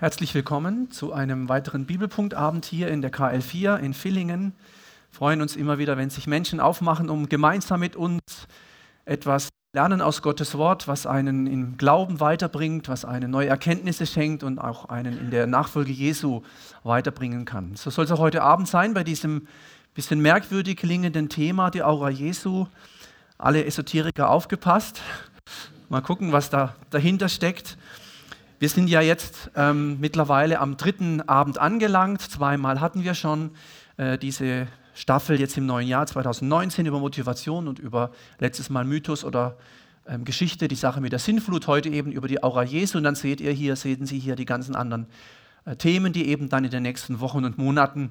Herzlich willkommen zu einem weiteren Bibelpunktabend hier in der KL4 in Villingen. Wir freuen uns immer wieder, wenn sich Menschen aufmachen, um gemeinsam mit uns etwas lernen aus Gottes Wort, was einen im Glauben weiterbringt, was einen neue Erkenntnisse schenkt und auch einen in der Nachfolge Jesu weiterbringen kann. So soll es auch heute Abend sein bei diesem bisschen merkwürdig klingenden Thema, die Aura Jesu. Alle Esoteriker aufgepasst. Mal gucken, was da dahinter steckt. Wir sind ja jetzt ähm, mittlerweile am dritten Abend angelangt. Zweimal hatten wir schon äh, diese Staffel jetzt im neuen Jahr 2019 über Motivation und über letztes Mal Mythos oder ähm, Geschichte, die Sache mit der Sinnflut, heute eben über die Aura Jesu. Und dann seht ihr hier, sehen Sie hier die ganzen anderen äh, Themen, die eben dann in den nächsten Wochen und Monaten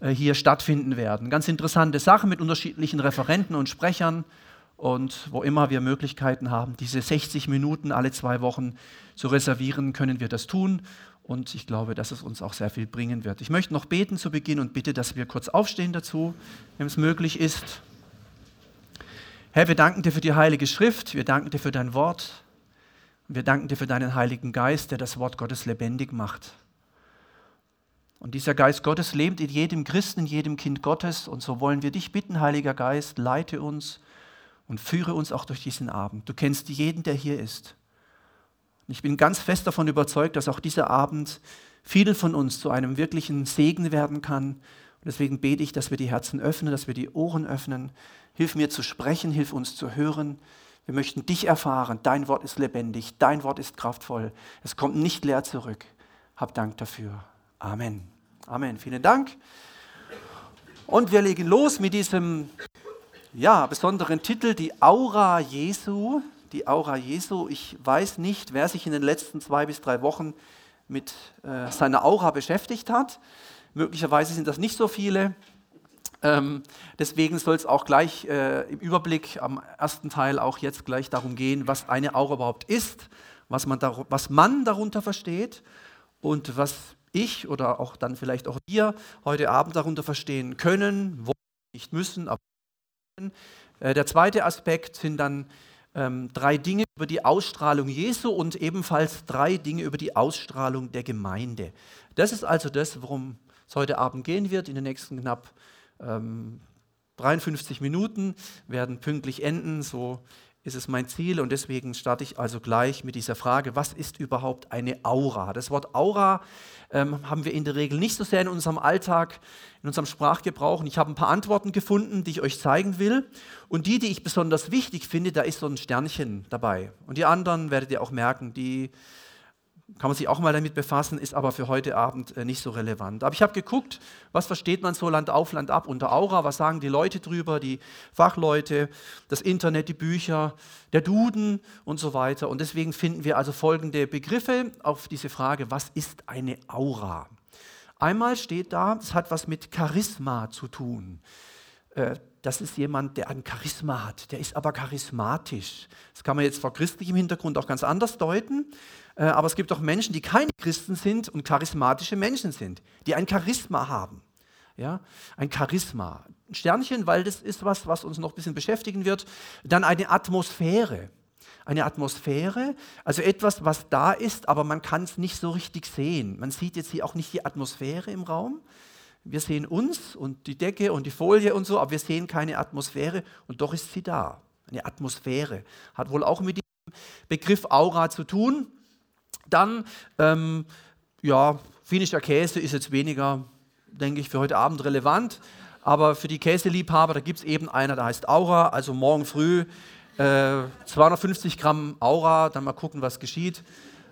äh, hier stattfinden werden. Ganz interessante Sachen mit unterschiedlichen Referenten und Sprechern. Und wo immer wir Möglichkeiten haben, diese 60 Minuten alle zwei Wochen zu reservieren, können wir das tun. Und ich glaube, dass es uns auch sehr viel bringen wird. Ich möchte noch beten zu Beginn und bitte, dass wir kurz aufstehen dazu, wenn es möglich ist. Herr, wir danken dir für die Heilige Schrift, wir danken dir für dein Wort, wir danken dir für deinen Heiligen Geist, der das Wort Gottes lebendig macht. Und dieser Geist Gottes lebt in jedem Christen, in jedem Kind Gottes. Und so wollen wir dich bitten, Heiliger Geist, leite uns und führe uns auch durch diesen Abend. Du kennst jeden, der hier ist. Ich bin ganz fest davon überzeugt, dass auch dieser Abend vielen von uns zu einem wirklichen Segen werden kann. Und deswegen bete ich, dass wir die Herzen öffnen, dass wir die Ohren öffnen. Hilf mir zu sprechen, hilf uns zu hören. Wir möchten dich erfahren. Dein Wort ist lebendig, dein Wort ist kraftvoll. Es kommt nicht leer zurück. Hab Dank dafür. Amen. Amen. Vielen Dank. Und wir legen los mit diesem ja, besonderen Titel, die Aura Jesu. Die Aura Jesu. Ich weiß nicht, wer sich in den letzten zwei bis drei Wochen mit äh, seiner Aura beschäftigt hat. Möglicherweise sind das nicht so viele. Ähm, deswegen soll es auch gleich äh, im Überblick am ersten Teil auch jetzt gleich darum gehen, was eine Aura überhaupt ist, was man, dar was man darunter versteht und was ich oder auch dann vielleicht auch wir heute Abend darunter verstehen können, wollen, nicht müssen, aber der zweite Aspekt sind dann ähm, drei Dinge über die Ausstrahlung Jesu und ebenfalls drei Dinge über die Ausstrahlung der Gemeinde. Das ist also das, worum es heute Abend gehen wird. In den nächsten knapp ähm, 53 Minuten werden pünktlich enden. So ist es mein Ziel und deswegen starte ich also gleich mit dieser Frage, was ist überhaupt eine Aura? Das Wort Aura ähm, haben wir in der Regel nicht so sehr in unserem Alltag, in unserem Sprachgebrauch. Und ich habe ein paar Antworten gefunden, die ich euch zeigen will. Und die, die ich besonders wichtig finde, da ist so ein Sternchen dabei. Und die anderen werdet ihr auch merken, die kann man sich auch mal damit befassen, ist aber für heute Abend äh, nicht so relevant. Aber ich habe geguckt, was versteht man so Land auf, Land ab unter Aura, was sagen die Leute drüber, die Fachleute, das Internet, die Bücher, der Duden und so weiter. Und deswegen finden wir also folgende Begriffe auf diese Frage, was ist eine Aura? Einmal steht da, es hat was mit Charisma zu tun. Äh, das ist jemand, der ein Charisma hat, der ist aber charismatisch. Das kann man jetzt vor christlichem Hintergrund auch ganz anders deuten. Äh, aber es gibt auch Menschen, die keine Christen sind und charismatische Menschen sind, die ein Charisma haben. Ja, ein Charisma. Ein Sternchen, weil das ist was, was uns noch ein bisschen beschäftigen wird. Dann eine Atmosphäre. Eine Atmosphäre, also etwas, was da ist, aber man kann es nicht so richtig sehen. Man sieht jetzt hier auch nicht die Atmosphäre im Raum. Wir sehen uns und die Decke und die Folie und so, aber wir sehen keine Atmosphäre und doch ist sie da. Eine Atmosphäre. Hat wohl auch mit dem Begriff Aura zu tun. Dann, ähm, ja, finnischer Käse ist jetzt weniger, denke ich, für heute Abend relevant. Aber für die Käseliebhaber, da gibt es eben einer, der heißt Aura. Also morgen früh äh, 250 Gramm Aura, dann mal gucken, was geschieht.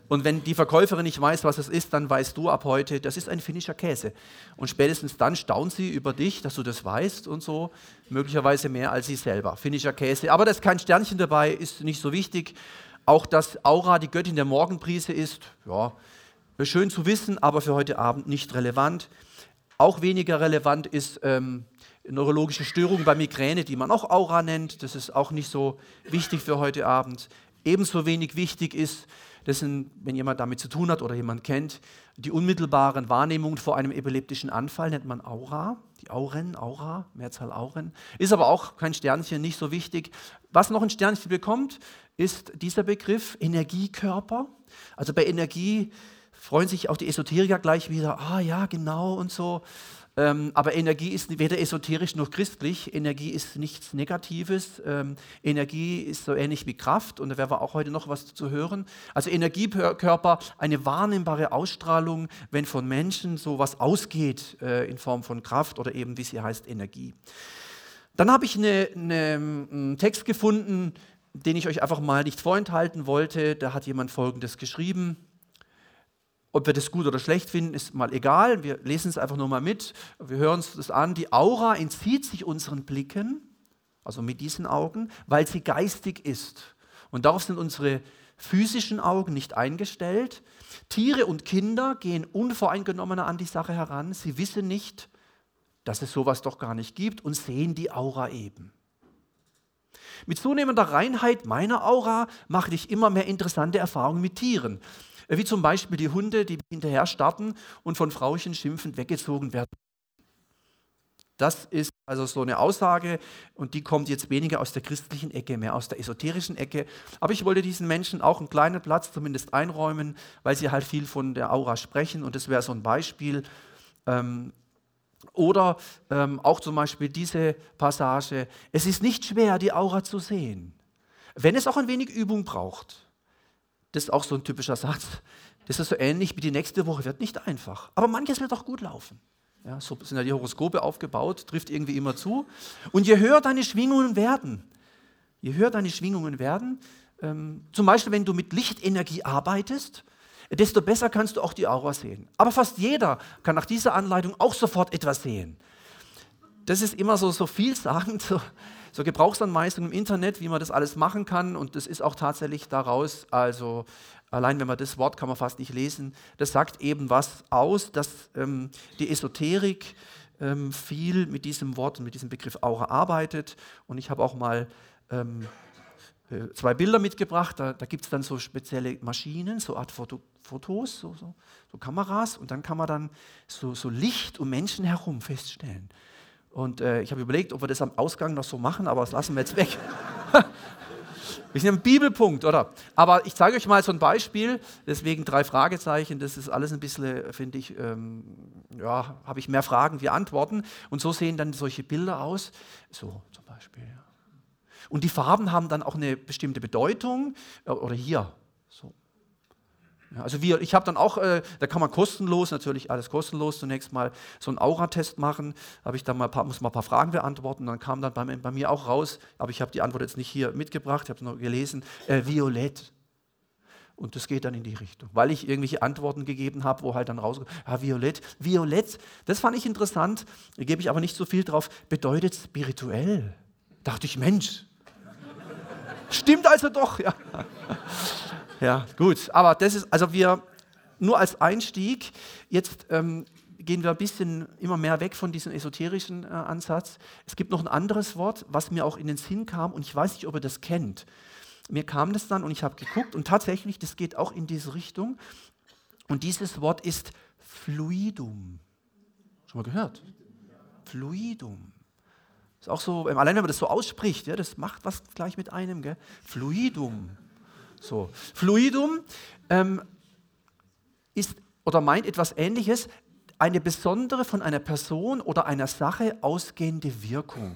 Und wenn die Verkäuferin nicht weiß, was es ist, dann weißt du ab heute, das ist ein finnischer Käse. Und spätestens dann staunt sie über dich, dass du das weißt und so. Möglicherweise mehr als sie selber. Finnischer Käse. Aber da ist kein Sternchen dabei, ist nicht so wichtig. Auch dass Aura die Göttin der Morgenprise ist, ja, schön zu wissen, aber für heute Abend nicht relevant. Auch weniger relevant ist ähm, neurologische Störungen bei Migräne, die man auch Aura nennt. Das ist auch nicht so wichtig für heute Abend. Ebenso wenig wichtig ist, das wenn jemand damit zu tun hat oder jemand kennt, die unmittelbaren Wahrnehmungen vor einem epileptischen Anfall nennt man Aura. Die Auren, Aura, Mehrzahl Auren. Ist aber auch kein Sternchen, nicht so wichtig. Was noch ein Sternchen bekommt, ist dieser Begriff Energiekörper. Also bei Energie freuen sich auch die Esoteriker gleich wieder, ah ja, genau und so. Ähm, aber Energie ist weder esoterisch noch christlich. Energie ist nichts Negatives. Ähm, Energie ist so ähnlich wie Kraft und da werden wir auch heute noch was zu hören. Also Energiekörper, eine wahrnehmbare Ausstrahlung, wenn von Menschen so was ausgeht äh, in Form von Kraft oder eben, wie sie heißt, Energie. Dann habe ich eine, einen Text gefunden, den ich euch einfach mal nicht vorenthalten wollte. Da hat jemand Folgendes geschrieben. Ob wir das gut oder schlecht finden, ist mal egal. Wir lesen es einfach nur mal mit. Wir hören uns das an. Die Aura entzieht sich unseren Blicken, also mit diesen Augen, weil sie geistig ist. Und darauf sind unsere physischen Augen nicht eingestellt. Tiere und Kinder gehen unvoreingenommener an die Sache heran. Sie wissen nicht, dass es sowas doch gar nicht gibt und sehen die Aura eben. Mit zunehmender Reinheit meiner Aura mache ich immer mehr interessante Erfahrungen mit Tieren. Äh, wie zum Beispiel die Hunde, die hinterher starten und von Frauchen schimpfend weggezogen werden. Das ist also so eine Aussage und die kommt jetzt weniger aus der christlichen Ecke, mehr aus der esoterischen Ecke. Aber ich wollte diesen Menschen auch einen kleinen Platz zumindest einräumen, weil sie halt viel von der Aura sprechen und das wäre so ein Beispiel. Ähm, oder ähm, auch zum Beispiel diese Passage, es ist nicht schwer, die Aura zu sehen, wenn es auch ein wenig Übung braucht. Das ist auch so ein typischer Satz. Das ist so ähnlich wie die nächste Woche wird nicht einfach. Aber manches wird auch gut laufen. Ja, so sind ja die Horoskope aufgebaut, trifft irgendwie immer zu. Und je höher deine Schwingungen werden, je höher deine Schwingungen werden, ähm, zum Beispiel wenn du mit Lichtenergie arbeitest, desto besser kannst du auch die Aura sehen. Aber fast jeder kann nach dieser Anleitung auch sofort etwas sehen. Das ist immer so, so vielsagend, so, so Gebrauchsanweisungen im Internet, wie man das alles machen kann. Und das ist auch tatsächlich daraus, also allein wenn man das Wort kann man fast nicht lesen, das sagt eben was aus, dass ähm, die Esoterik ähm, viel mit diesem Wort und mit diesem Begriff Aura arbeitet. Und ich habe auch mal ähm, äh, zwei Bilder mitgebracht. Da, da gibt es dann so spezielle Maschinen, so Art Foto, Fotos, so, so, so, Kameras. Und dann kann man dann so, so Licht um Menschen herum feststellen. Und äh, ich habe überlegt, ob wir das am Ausgang noch so machen, aber das lassen wir jetzt weg. wir sind im Bibelpunkt, oder? Aber ich zeige euch mal so ein Beispiel, deswegen drei Fragezeichen. Das ist alles ein bisschen, finde ich, ähm, ja, habe ich mehr Fragen wie Antworten. Und so sehen dann solche Bilder aus. So zum Beispiel. Und die Farben haben dann auch eine bestimmte Bedeutung. Äh, oder hier, ja, also wir, ich habe dann auch, äh, da kann man kostenlos, natürlich alles kostenlos, zunächst mal so einen Aura-Test machen. Habe ich dann mal paar, muss mal ein paar Fragen beantworten. Dann kam dann bei, bei mir auch raus, aber ich habe die Antwort jetzt nicht hier mitgebracht, ich habe es nur gelesen, äh, Violett. Und das geht dann in die Richtung, weil ich irgendwelche Antworten gegeben habe, wo halt dann rauskommt, ja, Violett. Violett, das fand ich interessant, gebe ich aber nicht so viel drauf, bedeutet spirituell. Dachte ich, Mensch, stimmt also doch, ja. Ja, gut. Aber das ist, also wir, nur als Einstieg, jetzt ähm, gehen wir ein bisschen immer mehr weg von diesem esoterischen äh, Ansatz. Es gibt noch ein anderes Wort, was mir auch in den Sinn kam und ich weiß nicht, ob ihr das kennt. Mir kam das dann und ich habe geguckt und tatsächlich, das geht auch in diese Richtung. Und dieses Wort ist Fluidum. Schon mal gehört? Fluidum. Ist auch so, allein wenn man das so ausspricht, ja, das macht was gleich mit einem, gell? Fluidum. So. Fluidum ähm, ist oder meint etwas Ähnliches, eine besondere von einer Person oder einer Sache ausgehende Wirkung.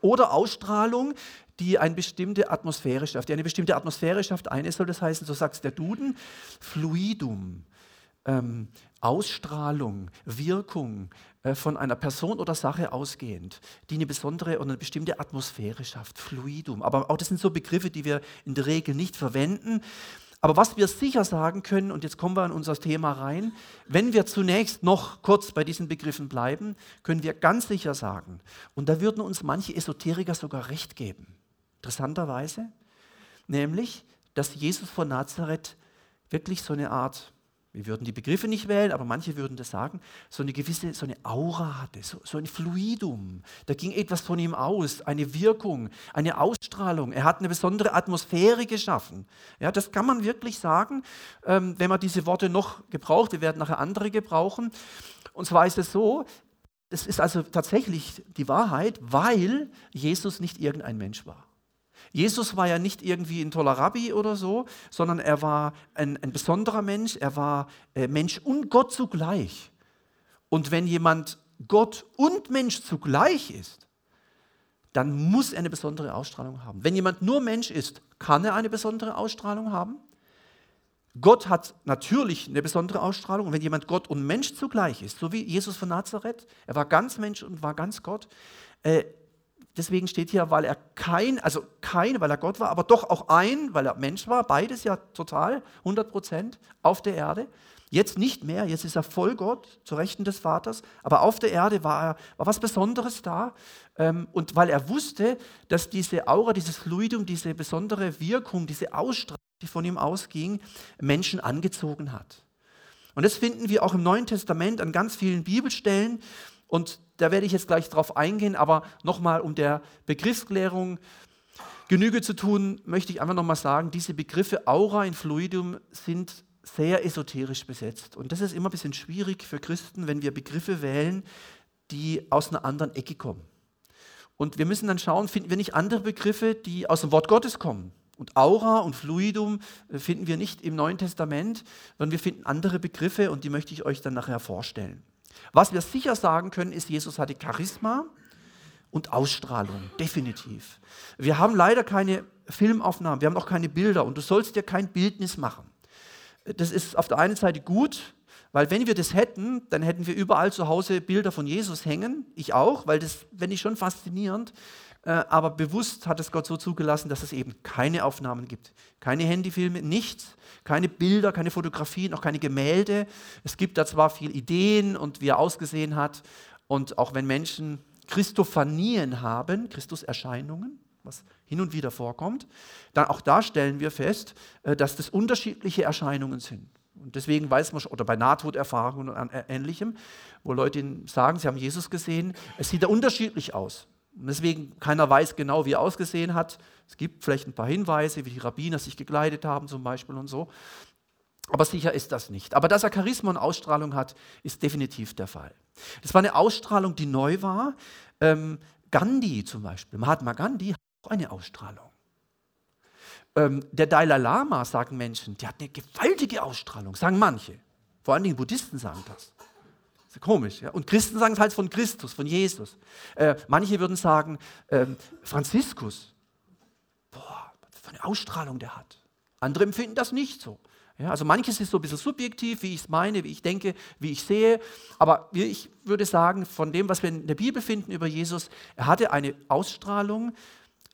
Oder Ausstrahlung, die eine bestimmte Atmosphäre schafft, die eine bestimmte Atmosphäre schafft. Eine soll das heißen, so sagt es der Duden, Fluidum, ähm, Ausstrahlung, Wirkung, äh, von einer Person oder Sache ausgehend, die eine besondere oder eine bestimmte Atmosphäre schafft, Fluidum. Aber auch das sind so Begriffe, die wir in der Regel nicht verwenden. Aber was wir sicher sagen können, und jetzt kommen wir in unser Thema rein, wenn wir zunächst noch kurz bei diesen Begriffen bleiben, können wir ganz sicher sagen, und da würden uns manche Esoteriker sogar recht geben, interessanterweise, nämlich, dass Jesus von Nazareth wirklich so eine Art wir würden die Begriffe nicht wählen, aber manche würden das sagen, so eine gewisse, so eine Aura hatte, so, so ein Fluidum. Da ging etwas von ihm aus, eine Wirkung, eine Ausstrahlung. Er hat eine besondere Atmosphäre geschaffen. Ja, das kann man wirklich sagen, ähm, wenn man diese Worte noch gebraucht. Wir werden nachher andere gebrauchen. Und zwar ist es so, es ist also tatsächlich die Wahrheit, weil Jesus nicht irgendein Mensch war. Jesus war ja nicht irgendwie ein toller Rabbi oder so, sondern er war ein, ein besonderer Mensch, er war äh, Mensch und Gott zugleich. Und wenn jemand Gott und Mensch zugleich ist, dann muss er eine besondere Ausstrahlung haben. Wenn jemand nur Mensch ist, kann er eine besondere Ausstrahlung haben. Gott hat natürlich eine besondere Ausstrahlung. Und wenn jemand Gott und Mensch zugleich ist, so wie Jesus von Nazareth, er war ganz Mensch und war ganz Gott, äh, Deswegen steht hier, weil er kein, also kein, weil er Gott war, aber doch auch ein, weil er Mensch war, beides ja total, 100 Prozent auf der Erde. Jetzt nicht mehr, jetzt ist er voll Gott, zu Rechten des Vaters, aber auf der Erde war, er, war was Besonderes da. Ähm, und weil er wusste, dass diese Aura, dieses Fluidum, diese besondere Wirkung, diese Ausstrahlung, die von ihm ausging, Menschen angezogen hat. Und das finden wir auch im Neuen Testament an ganz vielen Bibelstellen. Und da werde ich jetzt gleich drauf eingehen, aber nochmal, um der Begriffsklärung Genüge zu tun, möchte ich einfach nochmal sagen, diese Begriffe Aura in Fluidum sind sehr esoterisch besetzt. Und das ist immer ein bisschen schwierig für Christen, wenn wir Begriffe wählen, die aus einer anderen Ecke kommen. Und wir müssen dann schauen, finden wir nicht andere Begriffe, die aus dem Wort Gottes kommen. Und Aura und Fluidum äh, finden wir nicht im Neuen Testament, sondern wir finden andere Begriffe und die möchte ich euch dann nachher vorstellen. Was wir sicher sagen können, ist, Jesus hatte Charisma und Ausstrahlung, definitiv. Wir haben leider keine Filmaufnahmen, wir haben auch keine Bilder und du sollst dir kein Bildnis machen. Das ist auf der einen Seite gut, weil wenn wir das hätten, dann hätten wir überall zu Hause Bilder von Jesus hängen. Ich auch, weil das fände ich schon faszinierend. Äh, aber bewusst hat es Gott so zugelassen, dass es eben keine Aufnahmen gibt. Keine Handyfilme, nichts, keine Bilder, keine Fotografien, auch keine Gemälde. Es gibt da zwar viel Ideen und wie er ausgesehen hat. Und auch wenn Menschen Christophanien haben, Christuserscheinungen, was hin und wieder vorkommt, dann auch da stellen wir fest, äh, dass das unterschiedliche Erscheinungen sind. Und deswegen weiß man schon, oder bei Nahtoderfahrungen und Ähnlichem, wo Leute sagen, sie haben Jesus gesehen, es sieht da unterschiedlich aus. Deswegen keiner weiß genau, wie er ausgesehen hat. Es gibt vielleicht ein paar Hinweise, wie die Rabbiner sich gekleidet haben zum Beispiel und so. Aber sicher ist das nicht. Aber dass er Charisma und Ausstrahlung hat, ist definitiv der Fall. Das war eine Ausstrahlung, die neu war. Ähm, Gandhi zum Beispiel, Mahatma Gandhi hat auch eine Ausstrahlung. Ähm, der Dalai Lama, sagen Menschen, der hat eine gewaltige Ausstrahlung, sagen manche. Vor allen Dingen Buddhisten sagen das. Ist komisch. Ja? Und Christen sagen es halt von Christus, von Jesus. Äh, manche würden sagen, ähm, Franziskus, boah, was für eine Ausstrahlung der hat. Andere empfinden das nicht so. Ja, also manches ist so ein bisschen subjektiv, wie ich es meine, wie ich denke, wie ich sehe. Aber ich würde sagen, von dem, was wir in der Bibel finden über Jesus, er hatte eine Ausstrahlung,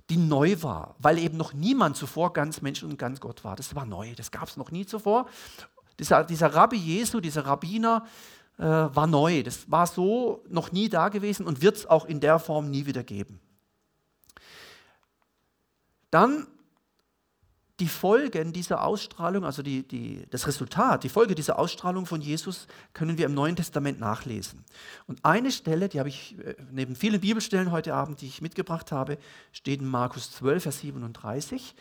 die neu war, weil eben noch niemand zuvor ganz Mensch und ganz Gott war. Das war neu, das gab es noch nie zuvor. Dieser, dieser Rabbi Jesu, dieser Rabbiner, äh, war neu. Das war so noch nie da gewesen und wird es auch in der Form nie wieder geben. Dann die Folgen dieser Ausstrahlung, also die, die, das Resultat, die Folge dieser Ausstrahlung von Jesus können wir im Neuen Testament nachlesen. Und eine Stelle, die habe ich äh, neben vielen Bibelstellen heute Abend, die ich mitgebracht habe, steht in Markus 12, Vers 37.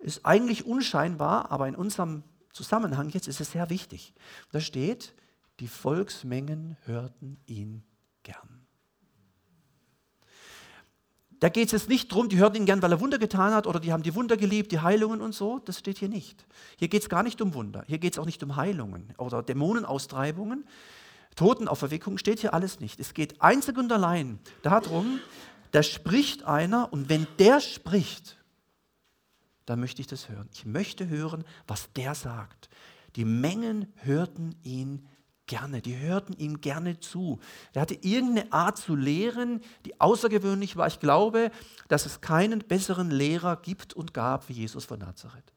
Ist eigentlich unscheinbar, aber in unserem Zusammenhang jetzt ist es sehr wichtig. Da steht, die Volksmengen hörten ihn gern. Da geht es jetzt nicht darum, die hörten ihn gern, weil er Wunder getan hat oder die haben die Wunder geliebt, die Heilungen und so. Das steht hier nicht. Hier geht es gar nicht um Wunder. Hier geht es auch nicht um Heilungen oder Dämonenaustreibungen. Totenauferweckung steht hier alles nicht. Es geht einzig und allein darum, da spricht einer und wenn der spricht, dann möchte ich das hören. Ich möchte hören, was der sagt. Die Mengen hörten ihn gerne, die hörten ihm gerne zu. Er hatte irgendeine Art zu lehren, die außergewöhnlich war. Ich glaube, dass es keinen besseren Lehrer gibt und gab wie Jesus von Nazareth.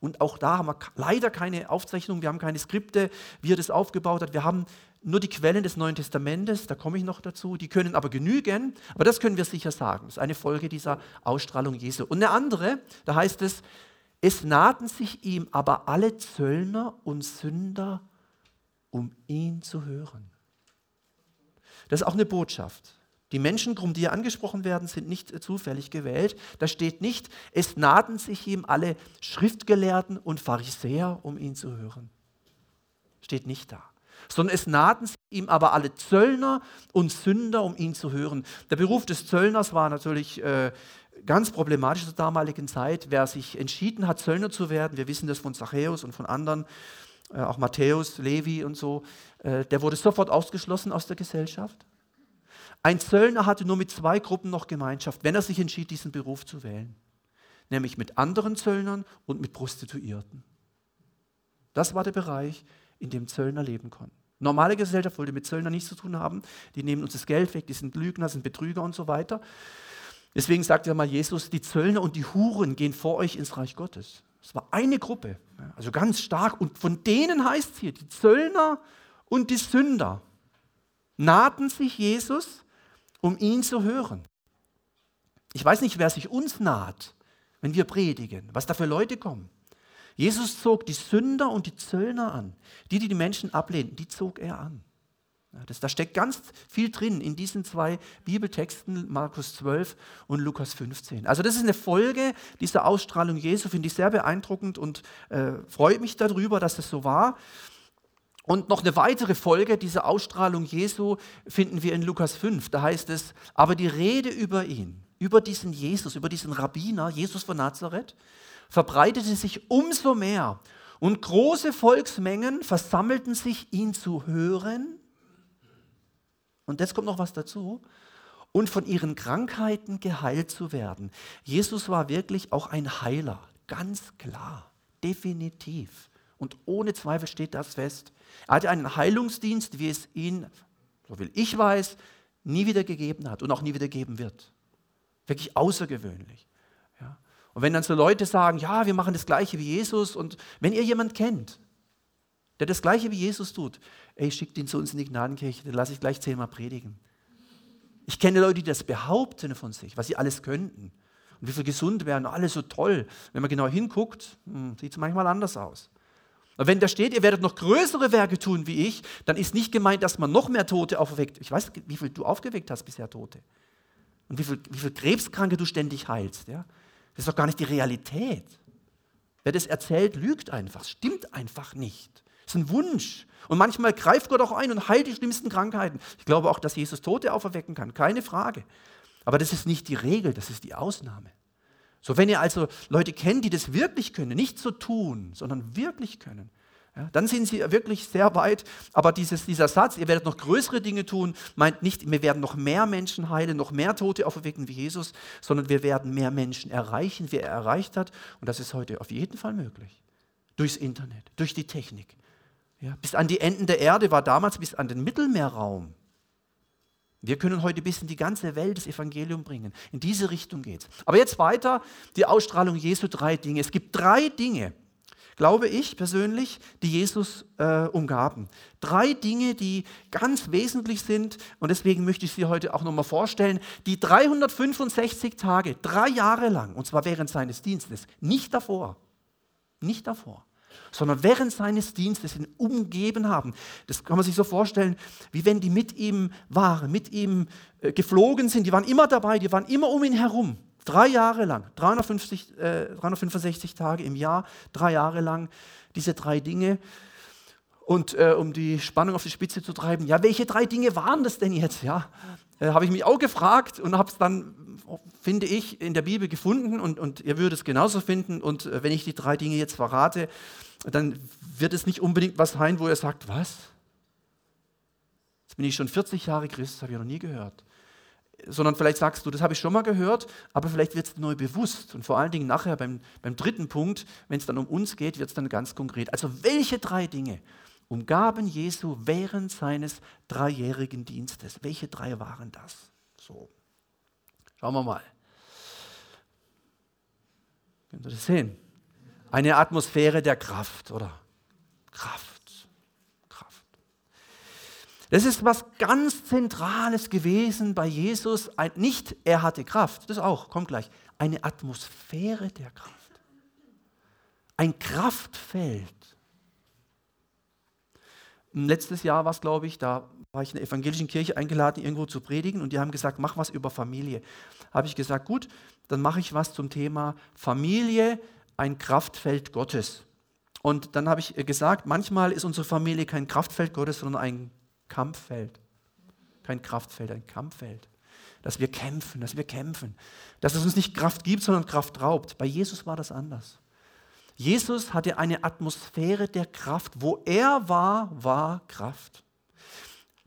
Und auch da haben wir leider keine Aufzeichnung, wir haben keine Skripte, wie er das aufgebaut hat. Wir haben nur die Quellen des Neuen Testamentes, da komme ich noch dazu, die können aber genügen, aber das können wir sicher sagen. Das ist eine Folge dieser Ausstrahlung Jesu. Und eine andere, da heißt es, es nahten sich ihm aber alle Zöllner und Sünder um ihn zu hören. Das ist auch eine Botschaft. Die Menschengruppen, die hier angesprochen werden, sind nicht zufällig gewählt. Da steht nicht, es nahten sich ihm alle Schriftgelehrten und Pharisäer, um ihn zu hören. Steht nicht da. Sondern es nahten sich ihm aber alle Zöllner und Sünder, um ihn zu hören. Der Beruf des Zöllners war natürlich äh, ganz problematisch zur damaligen Zeit. Wer sich entschieden hat, Zöllner zu werden, wir wissen das von Zachäus und von anderen, auch Matthäus, Levi und so, äh, der wurde sofort ausgeschlossen aus der Gesellschaft. Ein Zöllner hatte nur mit zwei Gruppen noch Gemeinschaft, wenn er sich entschied, diesen Beruf zu wählen. Nämlich mit anderen Zöllnern und mit Prostituierten. Das war der Bereich, in dem Zöllner leben konnten. Normale Gesellschaft wollte mit Zöllnern nichts zu tun haben. Die nehmen uns das Geld weg, die sind Lügner, sind Betrüger und so weiter. Deswegen sagt ja mal Jesus, die Zöllner und die Huren gehen vor euch ins Reich Gottes. Das war eine Gruppe, also ganz stark. Und von denen heißt es hier, die Zöllner und die Sünder nahten sich Jesus um ihn zu hören. Ich weiß nicht, wer sich uns naht, wenn wir predigen, was da für Leute kommen. Jesus zog die Sünder und die Zöllner an. Die, die die Menschen ablehnen, die zog er an. Das, da steckt ganz viel drin in diesen zwei Bibeltexten, Markus 12 und Lukas 15. Also das ist eine Folge dieser Ausstrahlung Jesu, finde ich sehr beeindruckend und äh, freut mich darüber, dass das so war. Und noch eine weitere Folge dieser Ausstrahlung Jesu finden wir in Lukas 5. Da heißt es, aber die Rede über ihn, über diesen Jesus, über diesen Rabbiner, Jesus von Nazareth, verbreitete sich umso mehr. Und große Volksmengen versammelten sich, ihn zu hören. Und jetzt kommt noch was dazu. Und von ihren Krankheiten geheilt zu werden. Jesus war wirklich auch ein Heiler, ganz klar, definitiv. Und ohne Zweifel steht das fest. Er hatte einen Heilungsdienst, wie es ihn, so viel ich weiß, nie wieder gegeben hat und auch nie wieder geben wird. Wirklich außergewöhnlich. Ja. Und wenn dann so Leute sagen, ja, wir machen das Gleiche wie Jesus und wenn ihr jemand kennt, der das Gleiche wie Jesus tut, ey, schickt ihn zu uns in die Gnadenkirche, dann lasse ich gleich zehnmal predigen. Ich kenne Leute, die das behaupten von sich, was sie alles könnten und wie viel gesund wären, alles so toll. Wenn man genau hinguckt, hm, sieht es manchmal anders aus. Und wenn da steht, ihr werdet noch größere Werke tun wie ich, dann ist nicht gemeint, dass man noch mehr Tote auferweckt. Ich weiß, wie viel du aufgeweckt hast bisher Tote. Und wie viel, wie viel Krebskranke du ständig heilst. Ja? Das ist doch gar nicht die Realität. Wer das erzählt, lügt einfach, stimmt einfach nicht. Das ist ein Wunsch. Und manchmal greift Gott auch ein und heilt die schlimmsten Krankheiten. Ich glaube auch, dass Jesus Tote auferwecken kann, keine Frage. Aber das ist nicht die Regel, das ist die Ausnahme. So, wenn ihr also Leute kennt, die das wirklich können, nicht so tun, sondern wirklich können, ja, dann sind sie wirklich sehr weit. Aber dieses, dieser Satz, ihr werdet noch größere Dinge tun, meint nicht, wir werden noch mehr Menschen heilen, noch mehr Tote auferwecken wie Jesus, sondern wir werden mehr Menschen erreichen, wie er erreicht hat. Und das ist heute auf jeden Fall möglich. Durchs Internet, durch die Technik. Ja, bis an die Enden der Erde war damals bis an den Mittelmeerraum wir können heute bis in die ganze Welt das Evangelium bringen. In diese Richtung geht es. Aber jetzt weiter die Ausstrahlung Jesu, drei Dinge. Es gibt drei Dinge, glaube ich persönlich, die Jesus äh, umgaben. Drei Dinge, die ganz wesentlich sind und deswegen möchte ich sie heute auch nochmal vorstellen. Die 365 Tage, drei Jahre lang, und zwar während seines Dienstes, nicht davor, nicht davor sondern während seines Dienstes ihn umgeben haben. Das kann man sich so vorstellen, wie wenn die mit ihm waren, mit ihm äh, geflogen sind. Die waren immer dabei, die waren immer um ihn herum. Drei Jahre lang, 350, äh, 365 Tage im Jahr, drei Jahre lang, diese drei Dinge. Und äh, um die Spannung auf die Spitze zu treiben, ja, welche drei Dinge waren das denn jetzt? Ja, äh, habe ich mich auch gefragt und habe es dann, finde ich, in der Bibel gefunden und, und ihr würdet es genauso finden. Und äh, wenn ich die drei Dinge jetzt verrate, dann wird es nicht unbedingt was sein, wo er sagt, was? Jetzt bin ich schon 40 Jahre Christ, habe ich noch nie gehört. Sondern vielleicht sagst du, das habe ich schon mal gehört, aber vielleicht wird es neu bewusst. Und vor allen Dingen nachher beim, beim dritten Punkt, wenn es dann um uns geht, wird es dann ganz konkret. Also welche drei Dinge umgaben Jesu während seines dreijährigen Dienstes? Welche drei waren das? So, schauen wir mal. Könnt ihr das sehen? Eine Atmosphäre der Kraft, oder? Kraft. Kraft. Das ist was ganz Zentrales gewesen bei Jesus. Nicht er hatte Kraft, das auch, kommt gleich. Eine Atmosphäre der Kraft. Ein Kraftfeld. Letztes Jahr war es, glaube ich, da war ich in der evangelischen Kirche eingeladen, irgendwo zu predigen und die haben gesagt, mach was über Familie. Habe ich gesagt, gut, dann mache ich was zum Thema Familie ein Kraftfeld Gottes. Und dann habe ich gesagt, manchmal ist unsere Familie kein Kraftfeld Gottes, sondern ein Kampffeld. Kein Kraftfeld, ein Kampffeld. dass wir kämpfen, dass wir kämpfen, dass es uns nicht Kraft gibt, sondern Kraft raubt. Bei Jesus war das anders. Jesus hatte eine Atmosphäre der Kraft. Wo er war, war Kraft.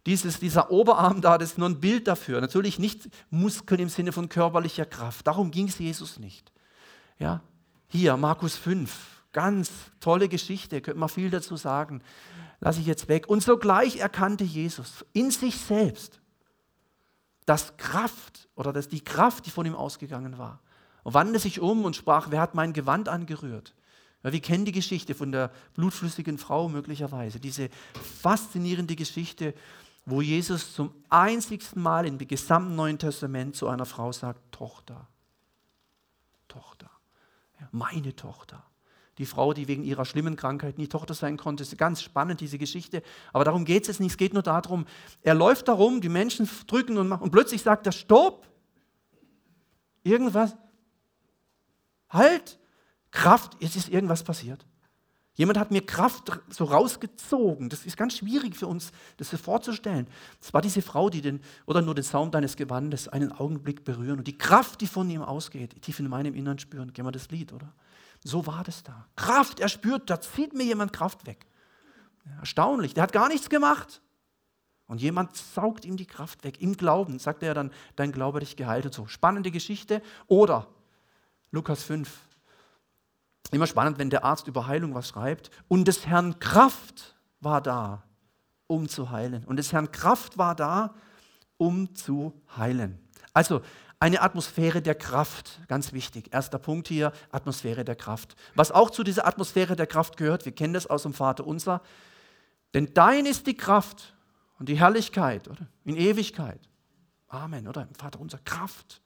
Dieses, dieser Oberarm da, das ist nur ein Bild dafür. Natürlich nicht Muskeln im Sinne von körperlicher Kraft. Darum ging es Jesus nicht. Ja? Hier, Markus 5, ganz tolle Geschichte, könnte man viel dazu sagen. Lasse ich jetzt weg. Und sogleich erkannte Jesus in sich selbst, dass Kraft oder dass die Kraft, die von ihm ausgegangen war, und wandte sich um und sprach, wer hat mein Gewand angerührt? Ja, wir kennen die Geschichte von der blutflüssigen Frau möglicherweise, diese faszinierende Geschichte, wo Jesus zum einzigsten Mal im gesamten Neuen Testament zu einer Frau sagt, Tochter, Tochter, meine Tochter. Die Frau, die wegen ihrer schlimmen Krankheit nie Tochter sein konnte, ist ganz spannend, diese Geschichte. Aber darum geht es nicht. Es geht nur darum, er läuft darum, die Menschen drücken und, machen, und plötzlich sagt er, Stopp! Irgendwas. Halt! Kraft, es ist irgendwas passiert. Jemand hat mir Kraft so rausgezogen. Das ist ganz schwierig für uns, das so vorzustellen. Es war diese Frau, die den, oder nur den Saum deines Gewandes einen Augenblick berühren und die Kraft, die von ihm ausgeht, tief in meinem Innern spüren. Gehen wir das Lied, oder? So war das da. Kraft, er spürt, da zieht mir jemand Kraft weg. erstaunlich, der hat gar nichts gemacht. Und jemand saugt ihm die Kraft weg. Im Glauben sagt er dann, dein Glaube dich geheilt und so. Spannende Geschichte. Oder Lukas 5, Immer spannend, wenn der Arzt über Heilung was schreibt. Und des Herrn Kraft war da, um zu heilen. Und des Herrn Kraft war da, um zu heilen. Also eine Atmosphäre der Kraft, ganz wichtig. Erster Punkt hier, Atmosphäre der Kraft. Was auch zu dieser Atmosphäre der Kraft gehört, wir kennen das aus dem Vater unser, denn dein ist die Kraft und die Herrlichkeit oder? in Ewigkeit. Amen, oder? Im Vater unser Kraft.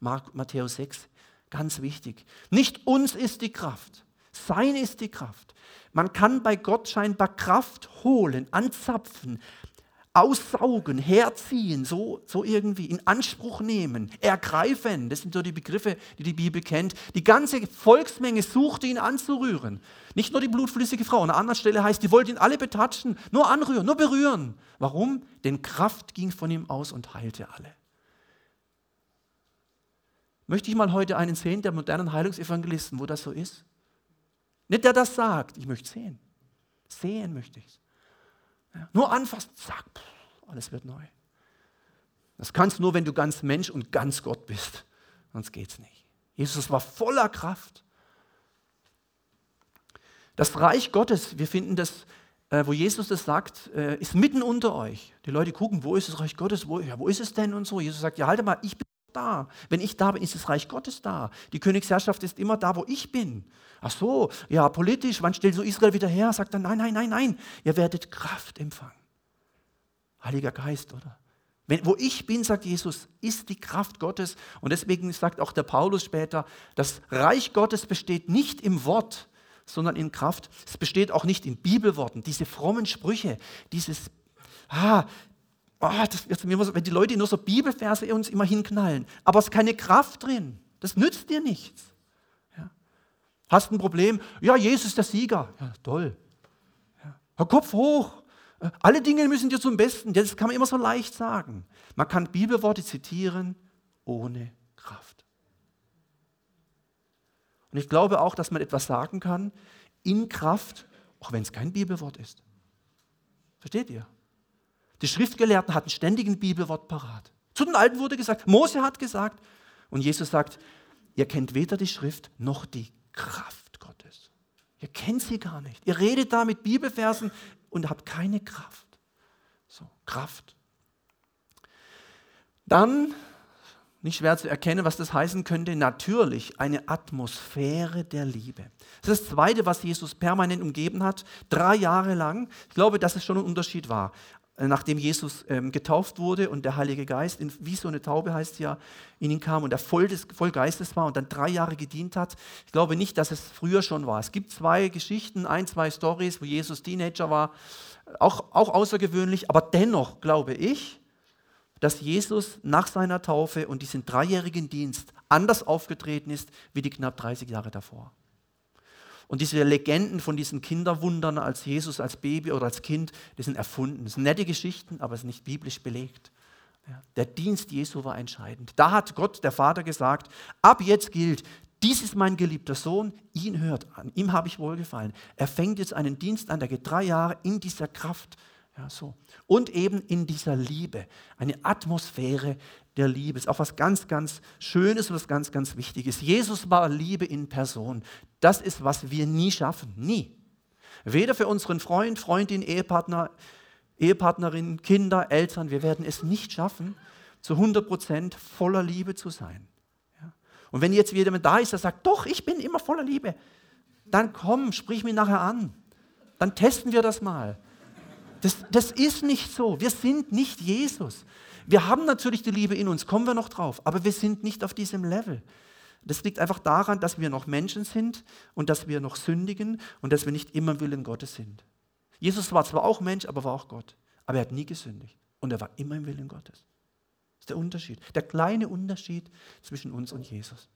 Matthäus 6, Ganz wichtig. Nicht uns ist die Kraft, sein ist die Kraft. Man kann bei Gott scheinbar Kraft holen, anzapfen, aussaugen, herziehen, so, so irgendwie in Anspruch nehmen, ergreifen. Das sind so die Begriffe, die die Bibel kennt. Die ganze Volksmenge suchte ihn anzurühren. Nicht nur die blutflüssige Frau. An einer anderen Stelle heißt, die wollten ihn alle betatschen, nur anrühren, nur berühren. Warum? Denn Kraft ging von ihm aus und heilte alle. Möchte ich mal heute einen sehen, der modernen Heilungsevangelisten, wo das so ist? Nicht der das sagt, ich möchte sehen. Sehen möchte ich es. Ja, nur anfassen, zack, alles wird neu. Das kannst du nur, wenn du ganz Mensch und ganz Gott bist. Sonst geht es nicht. Jesus war voller Kraft. Das Reich Gottes, wir finden das, äh, wo Jesus das sagt, äh, ist mitten unter euch. Die Leute gucken, wo ist das Reich Gottes? Wo, ja, wo ist es denn und so? Jesus sagt, ja, halte mal, ich bin da. Wenn ich da bin, ist das Reich Gottes da. Die Königsherrschaft ist immer da, wo ich bin. Ach so, ja, politisch, wann stellst du Israel wieder her? Sagt er, nein, nein, nein, nein, ihr werdet Kraft empfangen. Heiliger Geist, oder? Wenn, wo ich bin, sagt Jesus, ist die Kraft Gottes. Und deswegen sagt auch der Paulus später, das Reich Gottes besteht nicht im Wort, sondern in Kraft. Es besteht auch nicht in Bibelworten, diese frommen Sprüche, dieses, ah, oh, das wenn die Leute nur so Bibelverse uns immer hinknallen, aber es ist keine Kraft drin. Das nützt dir nichts. Ja. Hast ein Problem? Ja, Jesus ist der Sieger. Ja, toll. Ja. Kopf hoch. Äh, alle Dinge müssen dir zum Besten. Das kann man immer so leicht sagen. Man kann Bibelworte zitieren ohne Kraft. Und ich glaube auch, dass man etwas sagen kann in Kraft, auch wenn es kein Bibelwort ist. Versteht ihr? Die Schriftgelehrten hatten ständig ein Bibelwort parat. Zu den Alten wurde gesagt, Mose hat gesagt. Und Jesus sagt, ihr kennt weder die Schrift noch die Kraft Gottes. Ihr kennt sie gar nicht. Ihr redet da mit Bibelversen und habt keine Kraft. So, Kraft. Dann, nicht schwer zu erkennen, was das heißen könnte, natürlich eine Atmosphäre der Liebe. Das ist das Zweite, was Jesus permanent umgeben hat, drei Jahre lang. Ich glaube, dass es schon ein Unterschied war. Äh, nachdem Jesus ähm, getauft wurde und der Heilige Geist, in, wie so eine Taube heißt ja, in ihn kam und er voll, des, voll Geistes war und dann drei Jahre gedient hat. Ich glaube nicht, dass es früher schon war. Es gibt zwei Geschichten, ein, zwei Stories, wo Jesus Teenager war, auch, auch außergewöhnlich, aber dennoch glaube ich, dass Jesus nach seiner Taufe und diesem dreijährigen Dienst anders aufgetreten ist wie die knapp 30 Jahre davor. Und diese Legenden von diesen Kinderwundern als Jesus, als Baby oder als Kind, die sind erfunden. Das sind nette Geschichten, aber es ist nicht biblisch belegt. Der Dienst Jesu war entscheidend. Da hat Gott, der Vater, gesagt, ab jetzt gilt, dies ist mein geliebter Sohn, ihn hört an, ihm habe ich wohlgefallen. Er fängt jetzt einen Dienst an, der geht drei Jahre in dieser Kraft. Ja, so. Und eben in dieser Liebe, eine Atmosphäre der Liebe. Ist auch was ganz, ganz Schönes und was ganz, ganz Wichtiges. Jesus war Liebe in Person. Das ist, was wir nie schaffen. Nie. Weder für unseren Freund, Freundin, Ehepartner, Ehepartnerin, Kinder, Eltern. Wir werden es nicht schaffen, zu 100 Prozent voller Liebe zu sein. Und wenn jetzt jemand da ist, der sagt, doch, ich bin immer voller Liebe, dann komm, sprich mich nachher an. Dann testen wir das mal. Das, das ist nicht so. Wir sind nicht Jesus. Wir haben natürlich die Liebe in uns, kommen wir noch drauf, aber wir sind nicht auf diesem Level. Das liegt einfach daran, dass wir noch Menschen sind und dass wir noch sündigen und dass wir nicht immer im Willen Gottes sind. Jesus war zwar auch Mensch, aber war auch Gott. Aber er hat nie gesündigt und er war immer im Willen Gottes. Das ist der Unterschied, der kleine Unterschied zwischen uns und Jesus.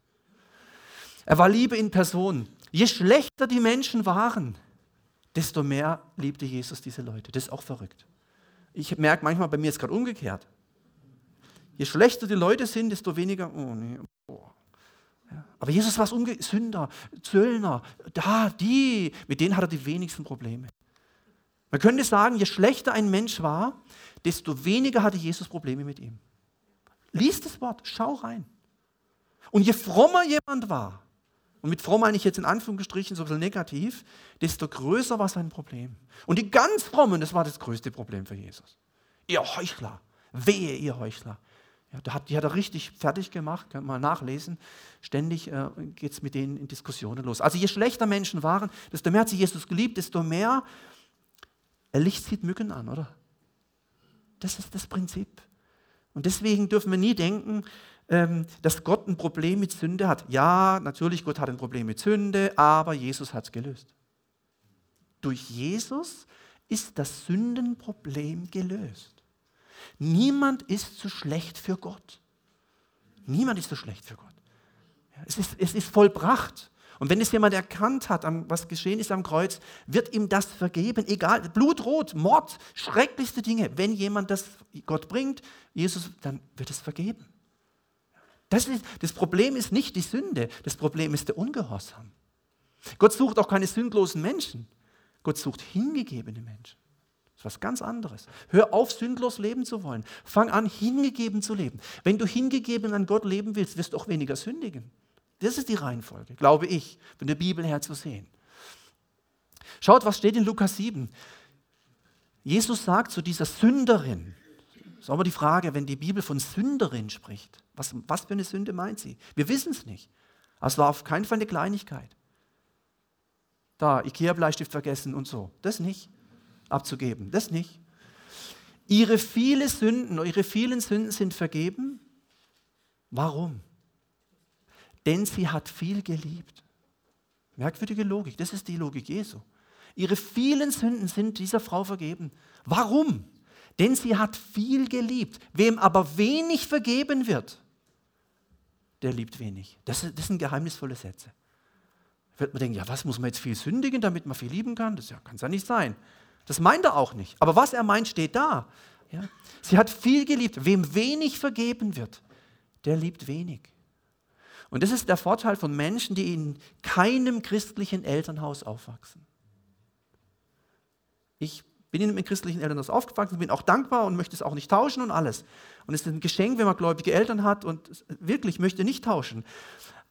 Er war Liebe in Person. Je schlechter die Menschen waren, desto mehr liebte Jesus diese Leute. Das ist auch verrückt. Ich merke manchmal, bei mir ist gerade umgekehrt. Je schlechter die Leute sind, desto weniger. Oh nee, oh. Aber Jesus war Umge Sünder, Zöllner, da, die, mit denen hat er die wenigsten Probleme. Man könnte sagen, je schlechter ein Mensch war, desto weniger hatte Jesus Probleme mit ihm. Lies das Wort, schau rein. Und je frommer jemand war, und mit fromm meine ich jetzt in Anführungsstrichen so ein bisschen negativ, desto größer war sein Problem. Und die ganz frommen, das war das größte Problem für Jesus. Ihr Heuchler, wehe ihr Heuchler. Ja, die, hat, die hat er richtig fertig gemacht, kann man mal nachlesen. Ständig äh, geht es mit denen in Diskussionen los. Also je schlechter Menschen waren, desto mehr hat sie Jesus geliebt, desto mehr, er Licht zieht Mücken an, oder? Das ist das Prinzip. Und deswegen dürfen wir nie denken, ähm, dass Gott ein Problem mit Sünde hat. Ja, natürlich, Gott hat ein Problem mit Sünde, aber Jesus hat es gelöst. Durch Jesus ist das Sündenproblem gelöst. Niemand ist zu schlecht für Gott. Niemand ist zu schlecht für Gott. Es ist, es ist vollbracht. Und wenn es jemand erkannt hat, was geschehen ist am Kreuz, wird ihm das vergeben, egal, blutrot, Mord, schrecklichste Dinge. Wenn jemand das Gott bringt, Jesus, dann wird es vergeben. Das, ist, das Problem ist nicht die Sünde, das Problem ist der Ungehorsam. Gott sucht auch keine sündlosen Menschen. Gott sucht hingegebene Menschen. Was ganz anderes. Hör auf, sündlos leben zu wollen. Fang an, hingegeben zu leben. Wenn du hingegeben an Gott leben willst, wirst du auch weniger sündigen. Das ist die Reihenfolge, glaube ich, von der Bibel her zu sehen. Schaut, was steht in Lukas 7. Jesus sagt zu dieser Sünderin, das ist aber die Frage, wenn die Bibel von Sünderin spricht, was, was für eine Sünde meint sie? Wir wissen es nicht. Es war auf keinen Fall eine Kleinigkeit. Da, Ikea-Bleistift vergessen und so. Das nicht. Abzugeben. Das nicht. Ihre vielen Sünden, ihre vielen Sünden sind vergeben. Warum? denn sie hat viel geliebt. Merkwürdige Logik, das ist die Logik Jesu. Ihre vielen Sünden sind dieser Frau vergeben. Warum? Denn sie hat viel geliebt. Wem aber wenig vergeben wird, der liebt wenig. Das, das sind geheimnisvolle Sätze. Wird man denken, ja, was muss man jetzt viel sündigen, damit man viel lieben kann? Das kann es ja nicht sein. Das meint er auch nicht. Aber was er meint, steht da. Ja? Sie hat viel geliebt. Wem wenig vergeben wird, der liebt wenig. Und das ist der Vorteil von Menschen, die in keinem christlichen Elternhaus aufwachsen. Ich bin in einem christlichen Elternhaus aufgewachsen, bin auch dankbar und möchte es auch nicht tauschen und alles. Und es ist ein Geschenk, wenn man gläubige Eltern hat und wirklich möchte nicht tauschen.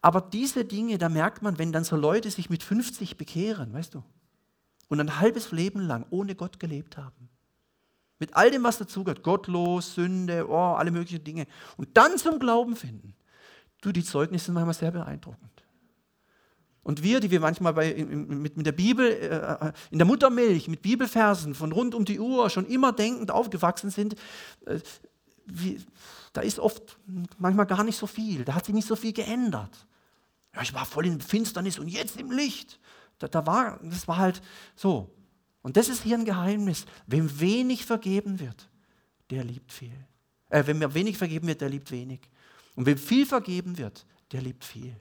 Aber diese Dinge, da merkt man, wenn dann so Leute sich mit 50 bekehren, weißt du, und ein halbes Leben lang ohne Gott gelebt haben. Mit all dem, was dazugehört, gottlos, Sünde, oh, alle möglichen Dinge. Und dann zum Glauben finden. Du, die Zeugnisse sind manchmal sehr beeindruckend. Und wir, die wir manchmal bei, mit, mit der Bibel, äh, in der Muttermilch, mit Bibelversen von rund um die Uhr schon immer denkend aufgewachsen sind, äh, wie, da ist oft manchmal gar nicht so viel. Da hat sich nicht so viel geändert. Ja, ich war voll in Finsternis und jetzt im Licht. Da, da war, das war halt so. Und das ist hier ein Geheimnis. Wem wenig vergeben wird, der liebt viel. Äh, wem wenig vergeben wird, der liebt wenig. Und wem viel vergeben wird, der liebt viel.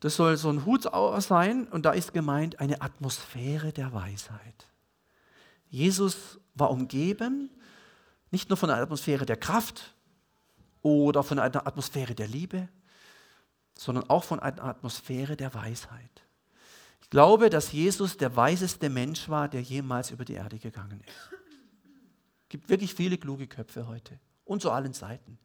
Das soll so ein Hut sein und da ist gemeint eine Atmosphäre der Weisheit. Jesus war umgeben nicht nur von einer Atmosphäre der Kraft oder von einer Atmosphäre der Liebe, sondern auch von einer Atmosphäre der Weisheit. Ich glaube, dass Jesus der weiseste Mensch war, der jemals über die Erde gegangen ist. Es gibt wirklich viele kluge Köpfe heute und zu allen Seiten.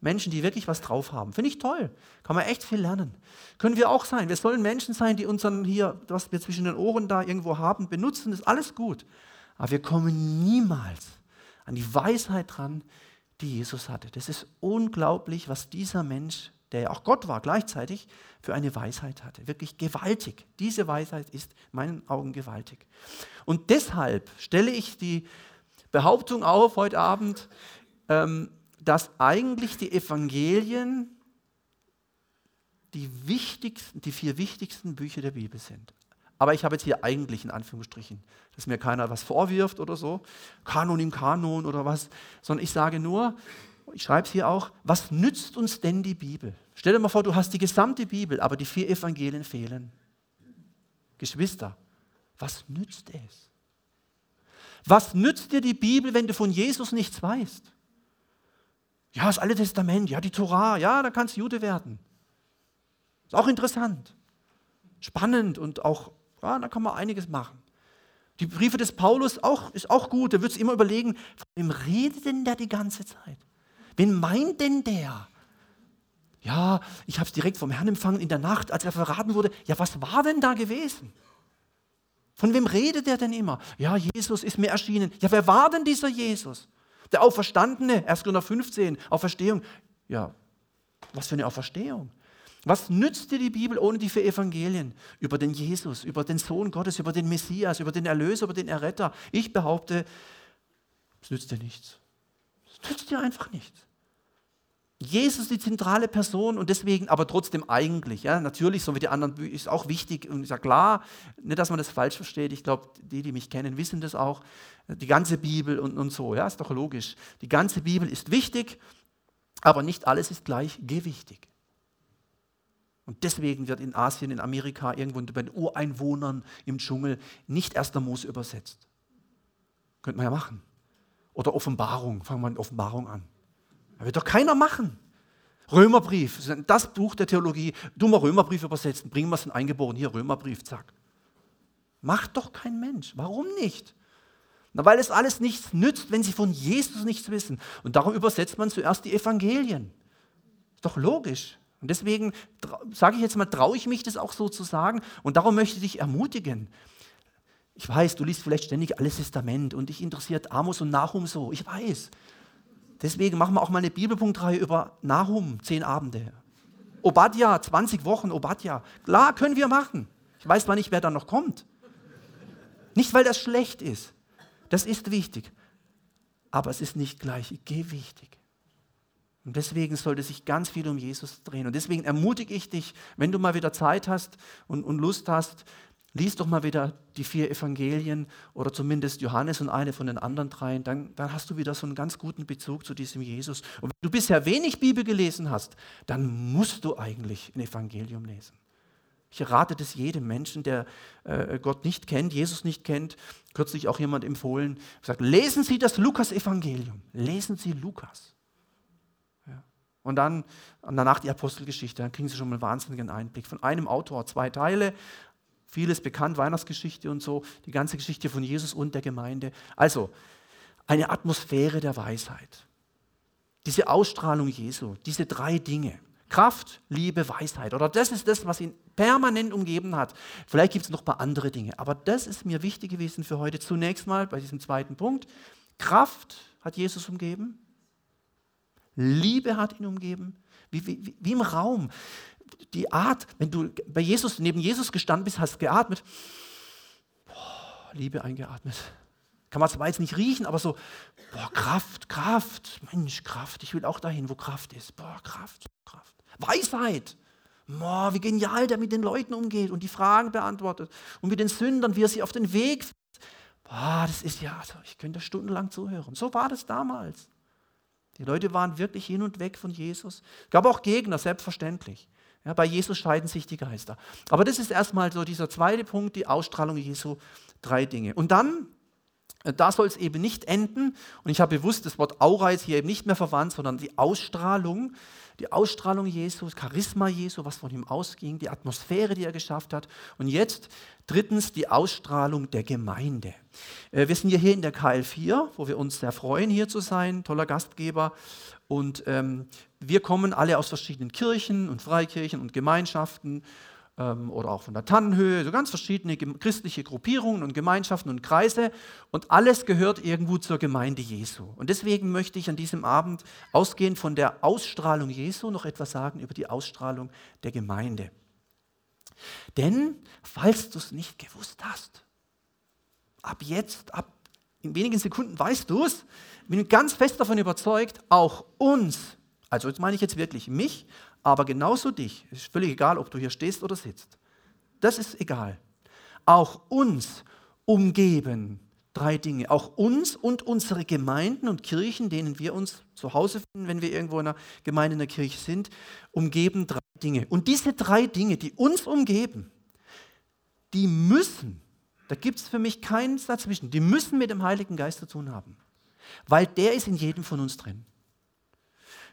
Menschen, die wirklich was drauf haben. Finde ich toll. Kann man echt viel lernen. Können wir auch sein. Wir sollen Menschen sein, die unseren hier, was wir zwischen den Ohren da irgendwo haben, benutzen. Das ist alles gut. Aber wir kommen niemals an die Weisheit dran, die Jesus hatte. Das ist unglaublich, was dieser Mensch, der ja auch Gott war gleichzeitig, für eine Weisheit hatte. Wirklich gewaltig. Diese Weisheit ist in meinen Augen gewaltig. Und deshalb stelle ich die Behauptung auf heute Abend, ähm, dass eigentlich die Evangelien die wichtigsten, die vier wichtigsten Bücher der Bibel sind. Aber ich habe jetzt hier eigentlich in Anführungsstrichen, dass mir keiner was vorwirft oder so, Kanon im Kanon oder was, sondern ich sage nur, ich schreibe es hier auch, was nützt uns denn die Bibel? Stell dir mal vor, du hast die gesamte Bibel, aber die vier Evangelien fehlen. Geschwister, was nützt es? Was nützt dir die Bibel, wenn du von Jesus nichts weißt? Ja, das Alte Testament, ja, die Torah, ja, da kannst du Jude werden. Ist auch interessant. Spannend und auch, ja, da kann man einiges machen. Die Briefe des Paulus auch, ist auch gut, da wird es immer überlegen, von wem redet denn der die ganze Zeit? Wen meint denn der? Ja, ich habe es direkt vom Herrn empfangen in der Nacht, als er verraten wurde. Ja, was war denn da gewesen? Von wem redet er denn immer? Ja, Jesus ist mir erschienen. Ja, wer war denn dieser Jesus? Der Auferstandene, 1. Korinther 15, Auferstehung. Ja, was für eine Auferstehung. Was nützt dir die Bibel ohne die vier Evangelien? Über den Jesus, über den Sohn Gottes, über den Messias, über den Erlöser, über den Erretter. Ich behaupte, es nützt dir nichts. Nützt dir einfach nichts. Jesus ist die zentrale Person und deswegen, aber trotzdem eigentlich, ja, natürlich, so wie die anderen, ist auch wichtig und ist ja klar, nicht, dass man das falsch versteht. Ich glaube, die, die mich kennen, wissen das auch. Die ganze Bibel und, und so, ja, ist doch logisch. Die ganze Bibel ist wichtig, aber nicht alles ist gleich gewichtig. Und deswegen wird in Asien, in Amerika, irgendwo bei den Ureinwohnern im Dschungel nicht erster Mose übersetzt. Könnte man ja machen. Oder Offenbarung, fangen wir mit Offenbarung an. Das wird doch keiner machen. Römerbrief, das Buch der Theologie, du mal Römerbrief übersetzen, bringen wir es in eingeboren, hier Römerbrief, zack. Macht doch kein Mensch. Warum nicht? Na, weil es alles nichts nützt, wenn sie von Jesus nichts wissen. Und darum übersetzt man zuerst die Evangelien. Ist doch logisch. Und deswegen sage ich jetzt mal, traue ich mich das auch so zu sagen. Und darum möchte ich dich ermutigen. Ich weiß, du liest vielleicht ständig alles Testament und dich interessiert Amos und Nahum so. Ich weiß. Deswegen machen wir auch mal eine Bibelpunktreihe über Nahum, zehn Abende. Obadja, 20 Wochen Obadja. Klar, können wir machen. Ich weiß zwar nicht, wer da noch kommt. Nicht, weil das schlecht ist. Das ist wichtig. Aber es ist nicht gleich gewichtig. Und deswegen sollte sich ganz viel um Jesus drehen. Und deswegen ermutige ich dich, wenn du mal wieder Zeit hast und, und Lust hast, Lies doch mal wieder die vier Evangelien oder zumindest Johannes und eine von den anderen dreien, dann, dann hast du wieder so einen ganz guten Bezug zu diesem Jesus. Und wenn du bisher wenig Bibel gelesen hast, dann musst du eigentlich ein Evangelium lesen. Ich rate das jedem Menschen, der äh, Gott nicht kennt, Jesus nicht kennt. Kürzlich auch jemand empfohlen, sagt, lesen Sie das Lukas-Evangelium. Lesen Sie Lukas. Ja. Und dann und danach die Apostelgeschichte, dann kriegen Sie schon mal einen wahnsinnigen Einblick. Von einem Autor zwei Teile, Vieles bekannt, Weihnachtsgeschichte und so, die ganze Geschichte von Jesus und der Gemeinde. Also, eine Atmosphäre der Weisheit. Diese Ausstrahlung Jesu, diese drei Dinge. Kraft, Liebe, Weisheit. Oder das ist das, was ihn permanent umgeben hat. Vielleicht gibt es noch ein paar andere Dinge. Aber das ist mir wichtig gewesen für heute. Zunächst mal bei diesem zweiten Punkt. Kraft hat Jesus umgeben. Liebe hat ihn umgeben. Wie, wie, wie im Raum die Art, wenn du bei Jesus, neben Jesus gestanden bist, hast geatmet, boah, Liebe eingeatmet. Kann man zwar jetzt nicht riechen, aber so, boah, Kraft, Kraft, Mensch, Kraft. Ich will auch dahin, wo Kraft ist. Boah, Kraft, Kraft. Weisheit. Boah, wie genial der mit den Leuten umgeht und die Fragen beantwortet. Und mit den Sündern, wie er sie auf den Weg führt. Boah, das ist ja, also ich könnte stundenlang zuhören. So war das damals. Die Leute waren wirklich hin und weg von Jesus. Es gab auch Gegner, selbstverständlich. Ja, bei Jesus scheiden sich die Geister. Aber das ist erstmal so dieser zweite Punkt, die Ausstrahlung Jesu, drei Dinge. Und dann Äh, da soll es eben nicht enden. Und ich habe bewusst das Wort Aura jetzt hier eben nicht mehr verwandt, sondern die Ausstrahlung, die Ausstrahlung Jesu, das Charisma Jesu, was von ihm ausging, die Atmosphäre, die er geschafft hat. Und jetzt drittens die Ausstrahlung der Gemeinde. Äh, wir sind hier in der KL4, wo wir uns sehr freuen, hier zu sein, toller Gastgeber. Und ähm, wir kommen alle aus verschiedenen Kirchen und Freikirchen und Gemeinschaften ähm, oder auch von der Tannenhöhe, so ganz verschiedene christliche Gruppierungen und Gemeinschaften und Kreise und alles gehört irgendwo zur Gemeinde Jesu. Und deswegen möchte ich an diesem Abend ausgehend von der Ausstrahlung Jesu noch etwas sagen über die Ausstrahlung der Gemeinde. Denn, falls du es nicht gewusst hast, ab jetzt, ab in wenigen Sekunden weißt du es, bin ganz fest davon überzeugt, auch uns, also jetzt meine ich jetzt wirklich mich, aber genauso dich, es ist völlig egal, ob du hier stehst oder sitzt, das ist egal. Auch uns umgeben drei Dinge. Auch uns und unsere Gemeinden und Kirchen, denen wir uns zu Hause finden, wenn wir irgendwo in einer Gemeinde, in einer Kirche sind, umgeben drei Dinge. Und diese drei Dinge, die uns umgeben, die müssen, da gibt es für mich keinen dazwischen, die müssen mit dem Heiligen Geist zu tun haben. Weil der ist in jedem von uns drin.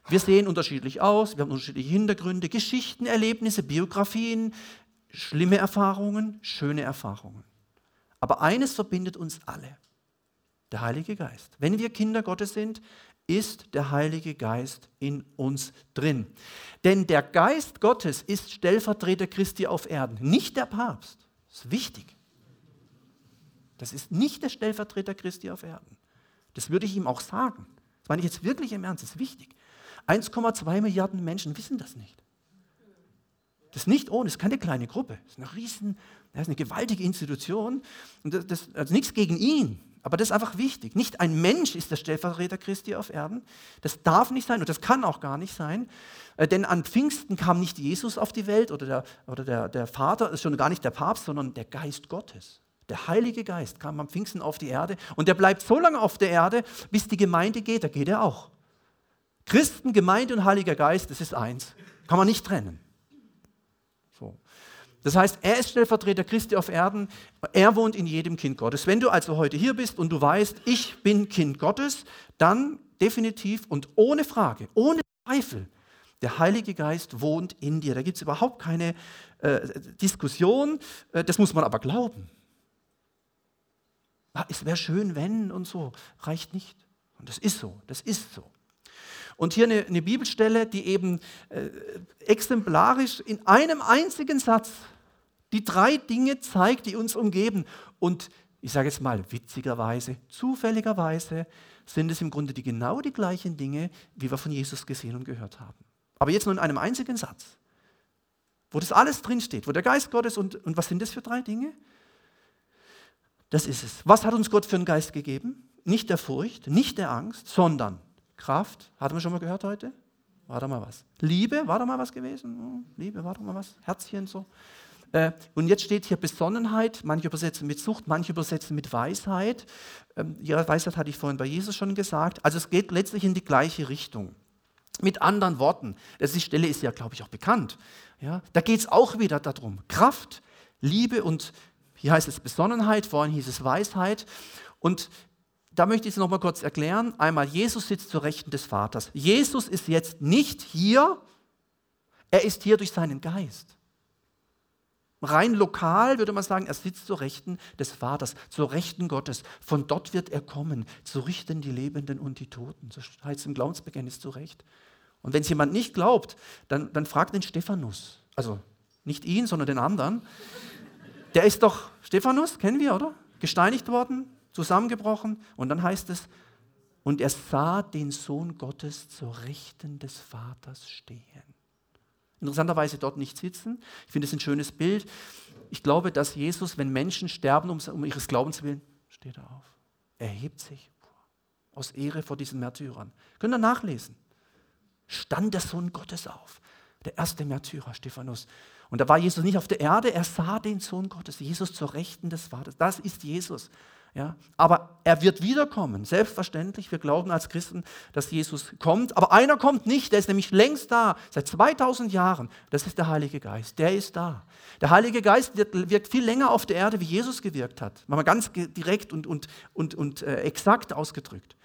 Wir sehen unterschiedlich aus, wir haben unterschiedliche Hintergründe, Geschichten, Erlebnisse, Biografien, schlimme Erfahrungen, schöne Erfahrungen. Aber eines verbindet uns alle, der Heilige Geist. Wenn wir Kinder Gottes sind, ist der Heilige Geist in uns drin. Denn der Geist Gottes ist Stellvertreter Christi auf Erden, nicht der Papst. Das ist wichtig. Das ist nicht der Stellvertreter Christi auf Erden. Das würde ich ihm auch sagen. Das meine ich jetzt wirklich im Ernst, das ist wichtig. 1,2 Milliarden Menschen wissen das nicht. Das ist nicht ohne, das ist keine kleine Gruppe, das ist eine riesen, das ist eine gewaltige Institution. Und das, das, also nichts gegen ihn, aber das ist einfach wichtig. Nicht ein Mensch ist der Stellvertreter Christi auf Erden. Das darf nicht sein und das kann auch gar nicht sein. Äh, denn an Pfingsten kam nicht Jesus auf die Welt oder der, oder der, der Vater, ist schon gar nicht der Papst, sondern der Geist Gottes. Der Heilige Geist kam am Pfingsten auf die Erde und der bleibt so lange auf der Erde, bis die Gemeinde geht. Da geht er auch. Christen, Gemeinde und Heiliger Geist, das ist eins. Kann man nicht trennen. So. Das heißt, er ist Stellvertreter Christi auf Erden. Er wohnt in jedem Kind Gottes. Wenn du also heute hier bist und du weißt, ich bin Kind Gottes, dann definitiv und ohne Frage, ohne Zweifel, der Heilige Geist wohnt in dir. Da gibt es überhaupt keine äh, Diskussion. Äh, das muss man aber glauben. Ah, es wäre schön, wenn und so. Reicht nicht. Und das ist so. Das ist so. Und hier eine, eine Bibelstelle, die eben äh, exemplarisch in einem einzigen Satz die drei Dinge zeigt, die uns umgeben. Und ich sage jetzt mal witzigerweise, zufälligerweise sind es im Grunde die genau die gleichen Dinge, wie wir von Jesus gesehen und gehört haben. Aber jetzt nur in einem einzigen Satz, wo das alles drinsteht, wo der Geist Gottes und, und was sind das für drei Dinge? Das ist es. Was hat uns Gott für einen Geist gegeben? Nicht der Furcht, nicht der Angst, sondern Kraft, hatten wir schon mal gehört heute? War da mal was? Liebe, war da mal was gewesen? Hm, Liebe, war da mal was? Herzchen so. Äh, und jetzt steht hier Besonnenheit, manche übersetzen mit Sucht, manche übersetzen mit Weisheit. Ähm, ja, Weisheit hatte ich vorhin bei Jesus schon gesagt. Also es geht letztlich in die gleiche Richtung. Mit anderen Worten, die Stelle ist ja, glaube ich, auch bekannt. Ja, da geht es auch wieder darum. Kraft, Liebe und hier heißt es Besonnenheit, vorhin hieß es Weisheit. Und da möchte ich es nochmal kurz erklären. Einmal, Jesus sitzt zur Rechten des Vaters. Jesus ist jetzt nicht hier, er ist hier durch seinen Geist. Rein lokal würde man sagen, er sitzt zur Rechten des Vaters, zur Rechten Gottes. Von dort wird er kommen, zu richten die Lebenden und die Toten. So heißt es im Glaubensbekenntnis zu Recht. Und wenn es jemand nicht glaubt, dann, dann fragt den Stephanus. Also nicht ihn, sondern den anderen. Der ist doch, Stephanus, kennen wir, oder? Gesteinigt worden, zusammengebrochen und dann heißt es, und er sah den Sohn Gottes zur Rechten des Vaters stehen. Interessanterweise dort nicht sitzen. Ich finde es ein schönes Bild. Ich glaube, dass Jesus, wenn Menschen sterben um, um ihres Glaubens willen, steht er auf. Er hebt sich aus Ehre vor diesen Märtyrern. Könnt ihr nachlesen. Stand der Sohn Gottes auf. Der erste Märtyrer, Stephanus. Und da war Jesus nicht auf der Erde, er sah den Sohn Gottes, Jesus zur Rechten des Vaters. Das ist Jesus. Ja, aber er wird wiederkommen, selbstverständlich. Wir glauben als Christen, dass Jesus kommt. Aber einer kommt nicht, der ist nämlich längst da, seit 2000 Jahren. Das ist der Heilige Geist, der ist da. Der Heilige Geist wirkt, viel länger auf der Erde, wie Jesus gewirkt hat. Mal ganz direkt und, und, und, und äh, exakt ausgedrückt.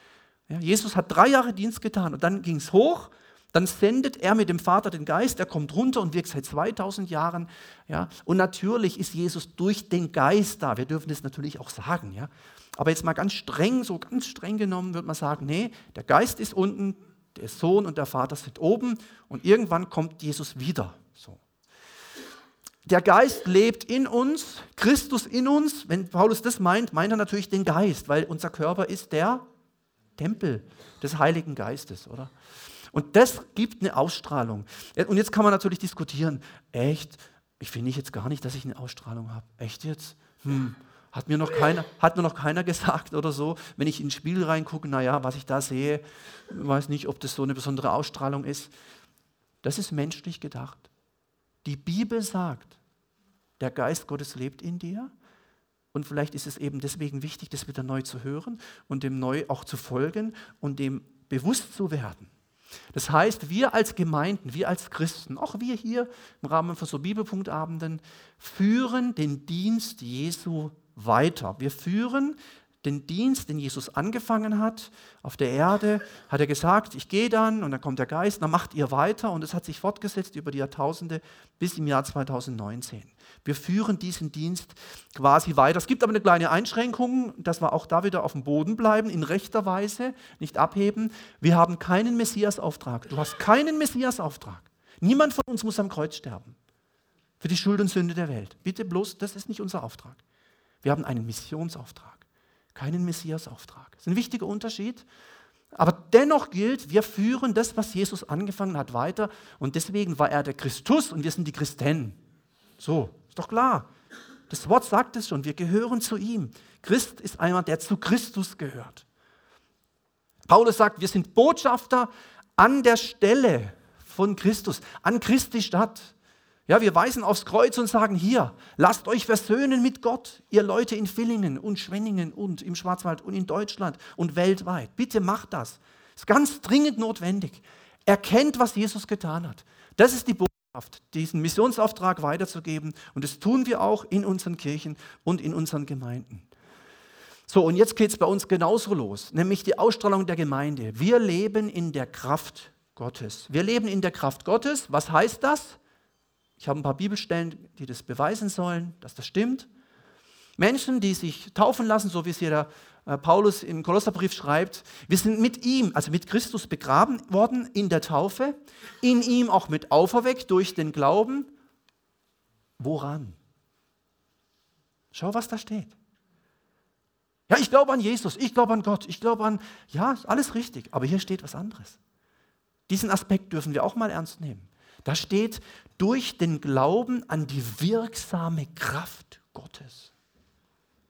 Ja, Jesus hat drei Jahre Dienst getan und dann ging es hoch dann sendet er mit dem Vater den Geist, er kommt runter und wirkt seit 2000 Jahren. Ja? Und natürlich ist Jesus durch den Geist da. Wir dürfen das natürlich auch sagen. Ja? Aber jetzt mal ganz streng, so ganz streng genommen, würde man sagen, nee, der Geist ist unten, der Sohn und der Vater sind oben und irgendwann kommt Jesus wieder. So. Der Geist lebt in uns, Christus in uns. Wenn Paulus das meint, meint er natürlich den Geist, weil unser Körper ist der Tempel des Heiligen Geistes, oder? Und das gibt eine Ausstrahlung. Und jetzt kann man natürlich diskutieren, echt, ich finde jetzt gar nicht, dass ich eine Ausstrahlung habe. Echt jetzt? Hm. Hat mir, noch keiner, hat mir noch keiner gesagt oder so, wenn ich ins Spiel reingucke, naja, was ich da sehe, weiß nicht, ob das so eine besondere Ausstrahlung ist. Das ist menschlich gedacht. Die Bibel sagt, der Geist Gottes lebt in dir und vielleicht ist es eben deswegen wichtig, das wieder neu zu hören und dem neu auch zu folgen und dem bewusst zu werden. Das heißt, wir als Gemeinden, wir als Christen, auch wir hier im Rahmen von so Bibelpunktabenden, führen den Dienst Jesu weiter. Wir führen den Dienst, den Jesus angefangen hat auf der Erde, hat er gesagt, ich gehe dann und dann kommt der Geist, dann macht ihr weiter und es hat sich fortgesetzt über die Jahrtausende bis im Jahr 2019. Wir führen diesen Dienst quasi weiter. Es gibt aber eine kleine Einschränkung, dass wir auch da wieder auf dem Boden bleiben, in rechter Weise, nicht abheben. Wir haben keinen Messiasauftrag. Du hast keinen Messiasauftrag. Niemand von uns muss am Kreuz sterben. Für die Schuld und Sünde der Welt. Bitte bloß, das ist nicht unser Auftrag. Wir haben einen Missionsauftrag, keinen Messiasauftrag. Das ist ein wichtiger Unterschied. Aber dennoch gilt, wir führen das, was Jesus angefangen hat, weiter. Und deswegen war er der Christus und wir sind die Christen. So, ist doch klar. Das Wort sagt es schon, wir gehören zu ihm. Christ ist einer, der zu Christus gehört. Paulus sagt, wir sind Botschafter an der Stelle von Christus, an Christi Stadt. Ja, wir weisen aufs Kreuz und sagen hier, lasst euch versöhnen mit Gott, ihr Leute in Villingen und Schwenningen und im Schwarzwald und in Deutschland und weltweit. Bitte macht das. Ist ganz dringend notwendig. Erkennt, was Jesus getan hat. Das ist die Botschaft diesen Missionsauftrag weiterzugeben. Und das tun wir auch in unseren Kirchen und in unseren Gemeinden. So, und jetzt geht es bei uns genauso los, nämlich die Ausstrahlung der Gemeinde. Wir leben in der Kraft Gottes. Wir leben in der Kraft Gottes. Was heißt das? Ich habe ein paar Bibelstellen, die das beweisen sollen, dass das stimmt. Menschen, die sich taufen lassen, so wie es hier der Paulus im Kolosserbrief schreibt, wir sind mit ihm, also mit Christus begraben worden in der Taufe, in ihm auch mit auferweckt durch den Glauben. Woran? Schau, was da steht. Ja, ich glaube an Jesus, ich glaube an Gott, ich glaube an, ja, alles richtig, aber hier steht was anderes. Diesen Aspekt dürfen wir auch mal ernst nehmen. Da steht, durch den Glauben an die wirksame Kraft Gottes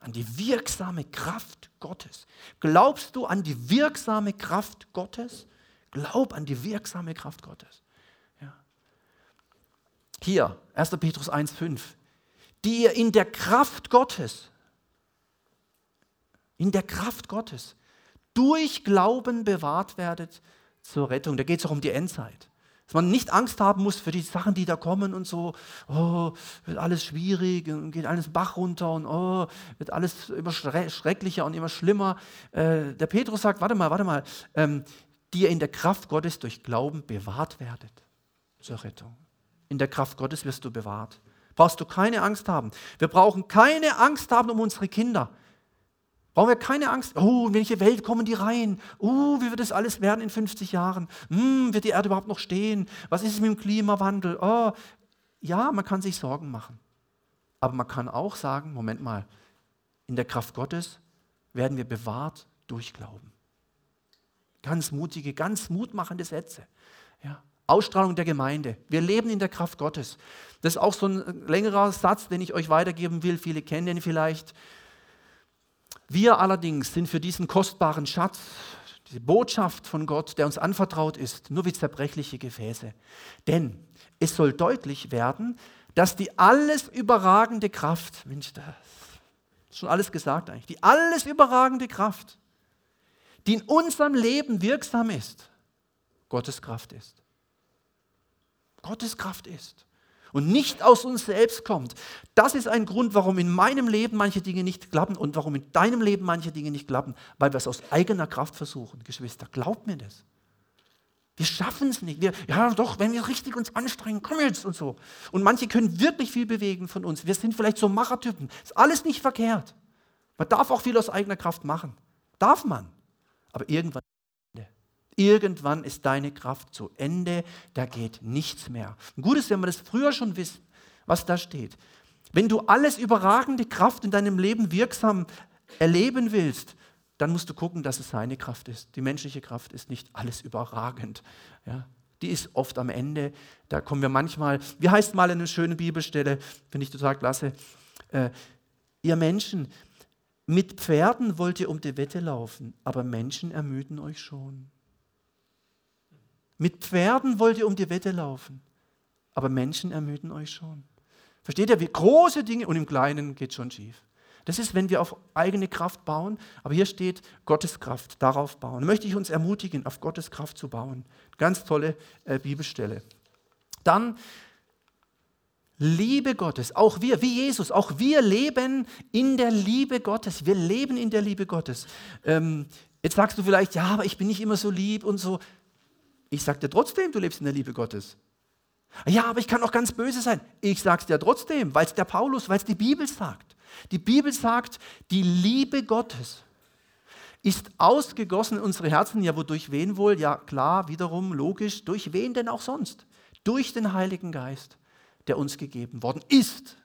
an die wirksame Kraft Gottes. Glaubst du an die wirksame Kraft Gottes? Glaub an die wirksame Kraft Gottes. Ja. Hier, 1. Petrus 1,5. Die ihr in der Kraft Gottes, in der Kraft Gottes, durch Glauben bewahrt werdet zur Rettung. Da geht es auch um die Endzeit. Dass man nicht Angst haben muss für die Sachen, die da kommen und so, oh, wird alles schwierig und geht alles Bach runter und oh, wird alles immer schrecklicher und immer schlimmer. Äh, der Petrus sagt, warte mal, warte mal, ähm, die ihr in der Kraft Gottes durch Glauben bewahrt werdet zur Rettung. In der Kraft Gottes wirst du bewahrt. Brauchst du keine Angst haben. Wir brauchen keine Angst haben um unsere Kinder. Brauchen wir keine Angst. Oh, in welche Welt kommen die rein? Oh, wie wird das alles werden in 50 Jahren? Hm, wird die Erde überhaupt noch stehen? Was ist mit dem Klimawandel? Oh, ja, man kann sich Sorgen machen. Aber man kann auch sagen, Moment mal, in der Kraft Gottes werden wir bewahrt durch Glauben. Ganz mutige, ganz mutmachende Sätze. Ja. Ausstrahlung der Gemeinde. Wir leben in der Kraft Gottes. Das ist auch so ein längerer Satz, den ich euch weitergeben will. Viele kennen den vielleicht. Wir allerdings sind für diesen kostbaren Schatz, diese Botschaft von Gott, der uns anvertraut ist, nur wie zerbrechliche Gefäße. Denn es soll deutlich werden, dass die alles überragende Kraft, Mensch, das ist schon alles gesagt eigentlich, die alles überragende Kraft, die in unserem Leben wirksam ist, Gottes Kraft ist. Gottes Kraft ist und nicht aus uns selbst kommt. Das ist ein Grund, warum in meinem Leben manche Dinge nicht klappen und warum in deinem Leben manche Dinge nicht klappen, weil wir es aus eigener Kraft versuchen. Geschwister, glaubt mir das. Wir schaffen es nicht. Wir, ja, doch, wenn wir richtig uns anstrengen, komm jetzt und so. Und manche können wirklich viel bewegen von uns. Wir sind vielleicht so Machertypen. Ist alles nicht verkehrt. Man darf auch viel aus eigener Kraft machen. Darf man. Aber irgendwann Irgendwann ist deine Kraft zu Ende, da geht nichts mehr. Und gut ist, wenn wir das früher schon wissen, was da steht. Wenn du alles überragende Kraft in deinem Leben wirksam erleben willst, dann musst du gucken, dass es seine Kraft ist. Die menschliche Kraft ist nicht alles überragend. Ja? Die ist oft am Ende. Da kommen wir manchmal, wie heißt mal eine schöne Bibelstelle, finde ich total klasse. Äh, ihr Menschen, mit Pferden wollt ihr um die Wette laufen, aber Menschen ermüden euch schon. Mit Pferden wollt ihr um die Wette laufen, aber Menschen ermüden euch schon. Versteht ihr, wie große Dinge und im Kleinen geht schon schief. Das ist, wenn wir auf eigene Kraft bauen, aber hier steht Gottes Kraft, darauf bauen. Da möchte ich uns ermutigen, auf Gottes Kraft zu bauen. Ganz tolle äh, Bibelstelle. Dann Liebe Gottes, auch wir, wie Jesus, auch wir leben in der Liebe Gottes. Wir leben in der Liebe Gottes. Ähm, jetzt sagst du vielleicht, ja, aber ich bin nicht immer so lieb und so. Ich sage dir trotzdem, du lebst in der Liebe Gottes. Ja, aber ich kann auch ganz böse sein. Ich sage es dir trotzdem, weil es der Paulus, weil es die Bibel sagt. Die Bibel sagt, die Liebe Gottes ist ausgegossen in unsere Herzen. Ja, wodurch wen wohl? Ja, klar, wiederum logisch. Durch wen denn auch sonst? Durch den Heiligen Geist, der uns gegeben worden ist.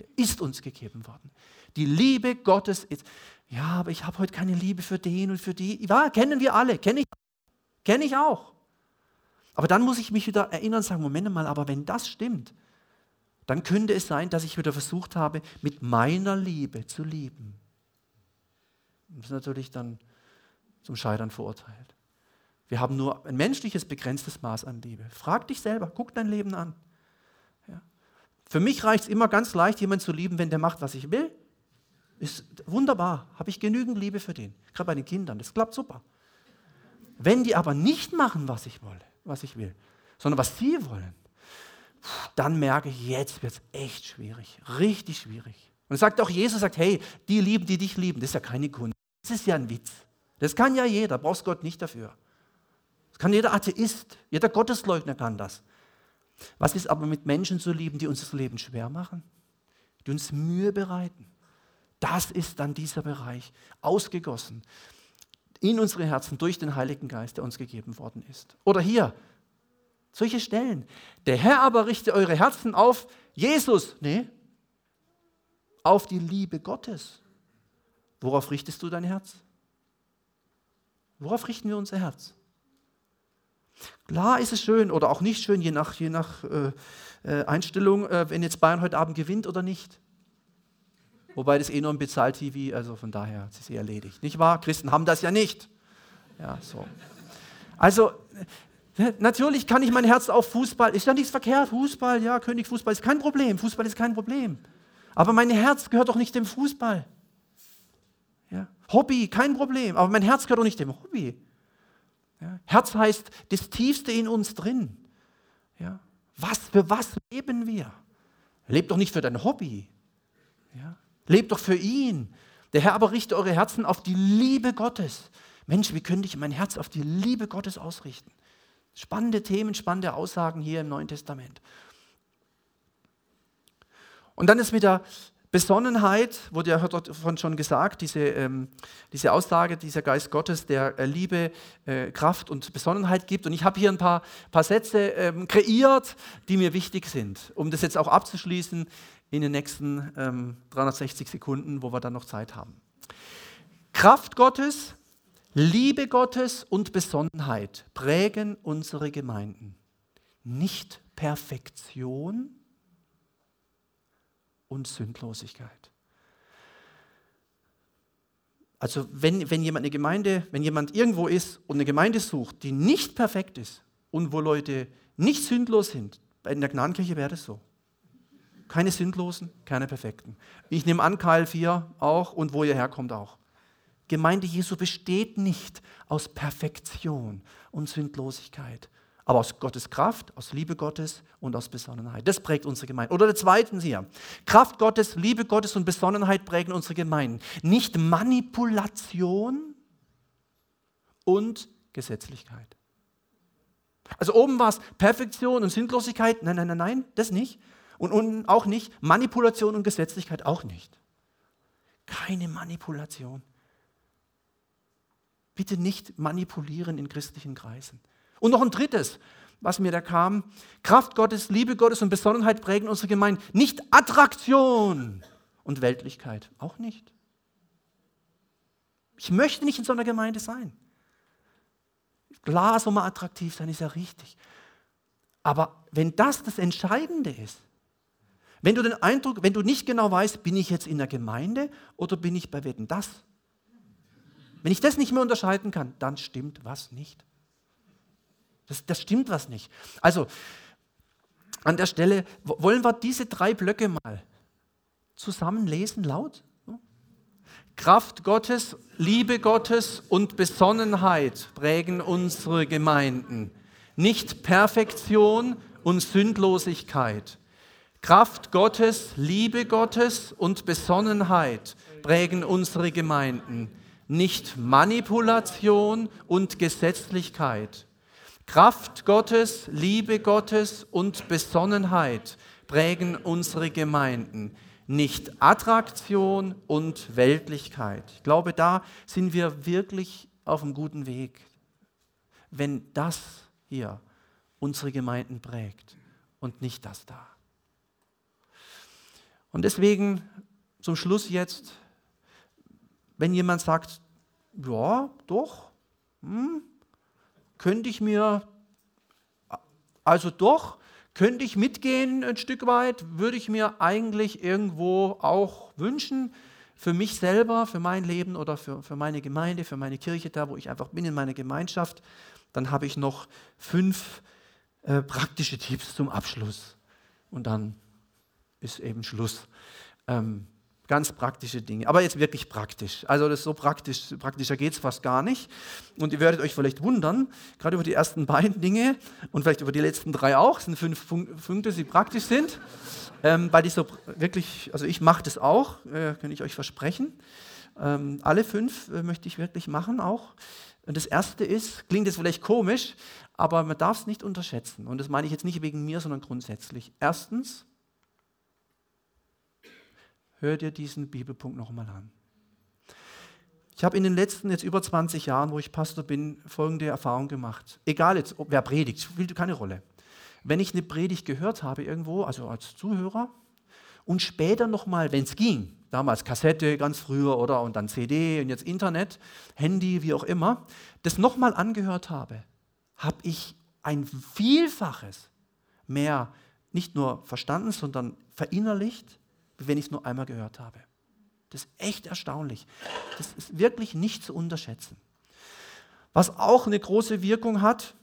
Der ist uns gegeben worden. Die Liebe Gottes ist. Ja, aber ich habe heute keine Liebe für den und für die. Ja, kennen wir alle. Kenne ich. Kenne ich auch. Aber dann muss ich mich wieder erinnern und sagen, Moment mal, aber wenn das stimmt, dann könnte es sein, dass ich wieder versucht habe, mit meiner Liebe zu lieben. Das ist natürlich dann zum Scheitern verurteilt. Wir haben nur ein menschliches, begrenztes Maß an Liebe. Frag dich selber, guck dein Leben an. Ja. Für mich reicht es immer ganz leicht, jemanden zu lieben, wenn der macht, was ich will. Ist wunderbar, habe ich genügend Liebe für den. Gerade bei den Kindern, das klappt super. Wenn die aber nicht machen, was ich wolle, was ich will, sondern was sie wollen, dann merke ich, jetzt wird es echt schwierig, richtig schwierig. Und sagt auch Jesus, sagt, hey, die lieben, die dich lieben, das ist ja keine Kunst, das ist ja ein Witz. Das kann ja jeder, brauchst Gott nicht dafür. Das kann jeder Atheist, jeder Gottesleugner kann das. Was ist aber mit Menschen zu lieben, die uns das Leben schwer machen, die uns Mühe bereiten? Das ist dann dieser Bereich, ausgegossen in unsere Herzen durch den Heiligen Geist, der uns gegeben worden ist. Oder hier, solche Stellen. Der Herr aber richte eure Herzen auf Jesus, nee, auf die Liebe Gottes. Worauf richtest du dein Herz? Worauf richten wir unser Herz? Klar ist es schön oder auch nicht schön, je nach, je nach äh, äh Einstellung, äh, wenn jetzt Bayern heute Abend gewinnt oder nicht. Wobei das eh nur ein Bezahl-TV, also von daher ist es eh erledigt. Nicht wahr? Christen haben das ja nicht. Ja, so. Also, natürlich kann ich mein Herz auf Fußball, ist ja nichts verkehrt, Fußball, ja, König Fußball ist kein Problem, Fußball ist kein Problem. Aber mein Herz gehört doch nicht dem Fußball. Ja. Hobby, kein Problem, aber mein Herz gehört doch nicht dem Hobby. Ja. Herz heißt das Tiefste in uns drin. Ja. Was, für was leben wir? Lebt doch nicht für dein Hobby. Ja. Lebt doch für ihn. Der Herr aber richte eure Herzen auf die Liebe Gottes. Mensch, wie könnte ich mein Herz auf die Liebe Gottes ausrichten? Spannende Themen, spannende Aussagen hier im Neuen Testament. Und dann ist mit der Besonnenheit, wurde ja davon schon gesagt, diese, ähm, diese Aussage, dieser Geist Gottes, der äh, Liebe, äh, Kraft und Besonnenheit gibt. Und ich habe hier ein paar, paar Sätze ähm, kreiert, die mir wichtig sind, um das jetzt auch abzuschließen in den nächsten ähm, 360 Sekunden, wo wir dann noch Zeit haben. Kraft Gottes, Liebe Gottes und Besonnenheit prägen unsere Gemeinden. Nicht Perfektion und Sündlosigkeit. Also wenn, wenn jemand eine Gemeinde, wenn jemand irgendwo ist und eine Gemeinde sucht, die nicht perfekt ist und wo Leute nicht sündlos sind, in der Gnadenkirche wäre das so. Keine Sündlosen, keine Perfekten. Ich nehme an, KL4 auch und wo ihr herkommt auch. Gemeinde Jesu besteht nicht aus Perfektion und Sündlosigkeit, aber aus Gottes Kraft, aus Liebe Gottes und aus Besonnenheit. Das prägt unsere Gemeinde. Oder der zweite hier. Kraft Gottes, Liebe Gottes und Besonnenheit prägen unsere Gemeinden. Nicht Manipulation und Gesetzlichkeit. Also oben war es Perfektion und Sinnlosigkeit. Nein, nein, nein, nein, das nicht. Und auch nicht. Manipulation und Gesetzlichkeit auch nicht. Keine Manipulation. Bitte nicht manipulieren in christlichen Kreisen. Und noch ein drittes, was mir da kam. Kraft Gottes, Liebe Gottes und Besonnenheit prägen unsere Gemeinde. Nicht Attraktion und Weltlichkeit. Auch nicht. Ich möchte nicht in so einer Gemeinde sein. Klar soll man attraktiv sein, ist ja richtig. Aber wenn das das Entscheidende ist, wenn du den Eindruck, wenn du nicht genau weißt, bin ich jetzt in der Gemeinde oder bin ich bei Wetten das? Wenn ich das nicht mehr unterscheiden kann, dann stimmt was nicht. Das, das stimmt was nicht. Also, an der Stelle wollen wir diese drei Blöcke mal zusammen lesen, laut? Kraft Gottes, Liebe Gottes und Besonnenheit prägen unsere Gemeinden. Nicht Perfektion und Sündlosigkeit. Kraft Gottes, Liebe Gottes und Besonnenheit prägen unsere Gemeinden. Nicht Manipulation und Gesetzlichkeit. Kraft Gottes, Liebe Gottes und Besonnenheit prägen unsere Gemeinden nicht Attraktion und Weltlichkeit. Ich glaube, da sind wir wirklich auf einem guten Weg, wenn das hier unsere Gemeinden prägt und nicht das da. Und deswegen zum Schluss jetzt, wenn jemand sagt, ja, doch, hm, könnte ich mir, also doch, könnte ich mitgehen ein Stück weit, würde ich mir eigentlich irgendwo auch wünschen, für mich selber, für mein Leben oder für, für meine Gemeinde, für meine Kirche, da wo ich einfach bin in meiner Gemeinschaft. Dann habe ich noch fünf äh, praktische Tipps zum Abschluss. Und dann ist eben Schluss. Ähm, Ganz praktische Dinge. Aber jetzt wirklich praktisch. Also das ist so praktisch, praktischer geht es fast gar nicht. Und ihr werdet euch vielleicht wundern, gerade über die ersten beiden Dinge und vielleicht über die letzten drei auch, das sind fünf Punkte, die praktisch sind. Ähm, weil die so wirklich, also ich mache das auch, äh, kann ich euch versprechen. Ähm, alle fünf äh, möchte ich wirklich machen auch. Und das erste ist, klingt jetzt vielleicht komisch, aber man darf es nicht unterschätzen. Und das meine ich jetzt nicht wegen mir, sondern grundsätzlich. Erstens, hör dir diesen Bibelpunkt nochmal an. Ich habe in den letzten jetzt über 20 Jahren, wo ich Pastor bin, folgende Erfahrung gemacht. Egal jetzt, wer predigt, spielt keine Rolle. Wenn ich eine Predigt gehört habe irgendwo, also als Zuhörer, und später nochmal, wenn es ging, damals Kassette ganz früher oder und dann CD und jetzt Internet, Handy, wie auch immer, das nochmal angehört habe, habe ich ein Vielfaches mehr nicht nur verstanden, sondern verinnerlicht wenn ich es nur einmal gehört habe. Das ist echt erstaunlich. Das ist wirklich nicht zu unterschätzen. Was auch eine große Wirkung hat,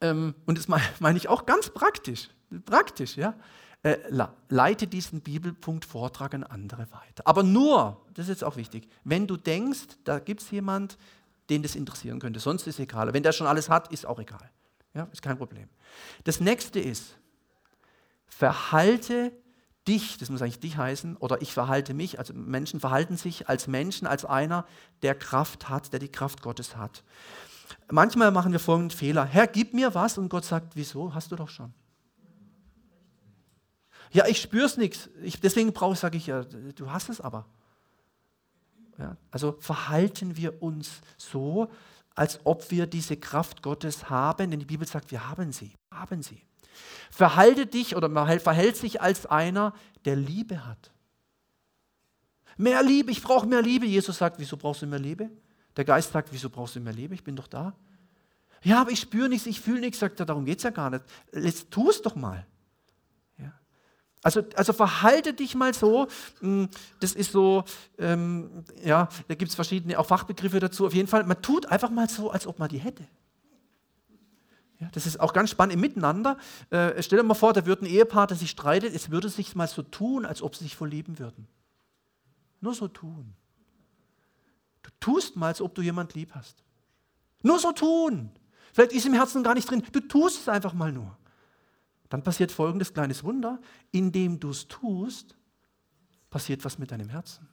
ähm, und das meine ich auch ganz praktisch, praktisch, ja, äh, leite diesen Bibelpunkt Vortrag an andere weiter. Aber nur, das ist jetzt auch wichtig, wenn du denkst, da gibt es jemand, den das interessieren könnte. Sonst ist es egal. Wenn der schon alles hat, ist auch egal. Ja, ist kein Problem. Das nächste ist, verhalte dich, das muss eigentlich dich heißen, oder ich verhalte mich, also Menschen verhalten sich als Menschen, als einer, der Kraft hat, der die Kraft Gottes hat. Manchmal machen wir folgenden Fehler. Herr, gib mir was und Gott sagt, wieso? Hast du doch schon. Ja, ich spüre es nichts. Deswegen brauche sage ich ja, du hast es aber. Ja, also verhalten wir uns so, als ob wir diese Kraft Gottes haben, denn die Bibel sagt, wir haben sie, haben sie. Verhalte dich oder verhält sich als einer, der Liebe hat. Mehr Liebe, ich brauche mehr Liebe. Jesus sagt, wieso brauchst du mehr Liebe? Der Geist sagt, wieso brauchst du mehr Liebe? Ich bin doch da. Ja, aber ich spüre nichts, ich fühle nichts. Sagt er, darum geht es ja gar nicht. Jetzt tu es doch mal. Ja. Also, also verhalte dich mal so. Hm, das ist so, ähm, ja, da gibt es verschiedene auch Fachbegriffe dazu. Auf jeden Fall, man tut einfach mal so, als ob man die hätte. Ja, das ist auch ganz spannend im Miteinander. Äh, stell dir mal vor, da würde ein Ehepaar, das sich streitet, es würde sich mal so tun, als ob sie sich verlieben würden. Nur so tun. Du tust mal, als ob du jemand lieb hast. Nur so tun. Vielleicht ist im Herzen gar nicht drin. Du tust es einfach mal nur. Dann passiert folgendes kleines Wunder. Indem du es tust, passiert was mit deinem Herzen.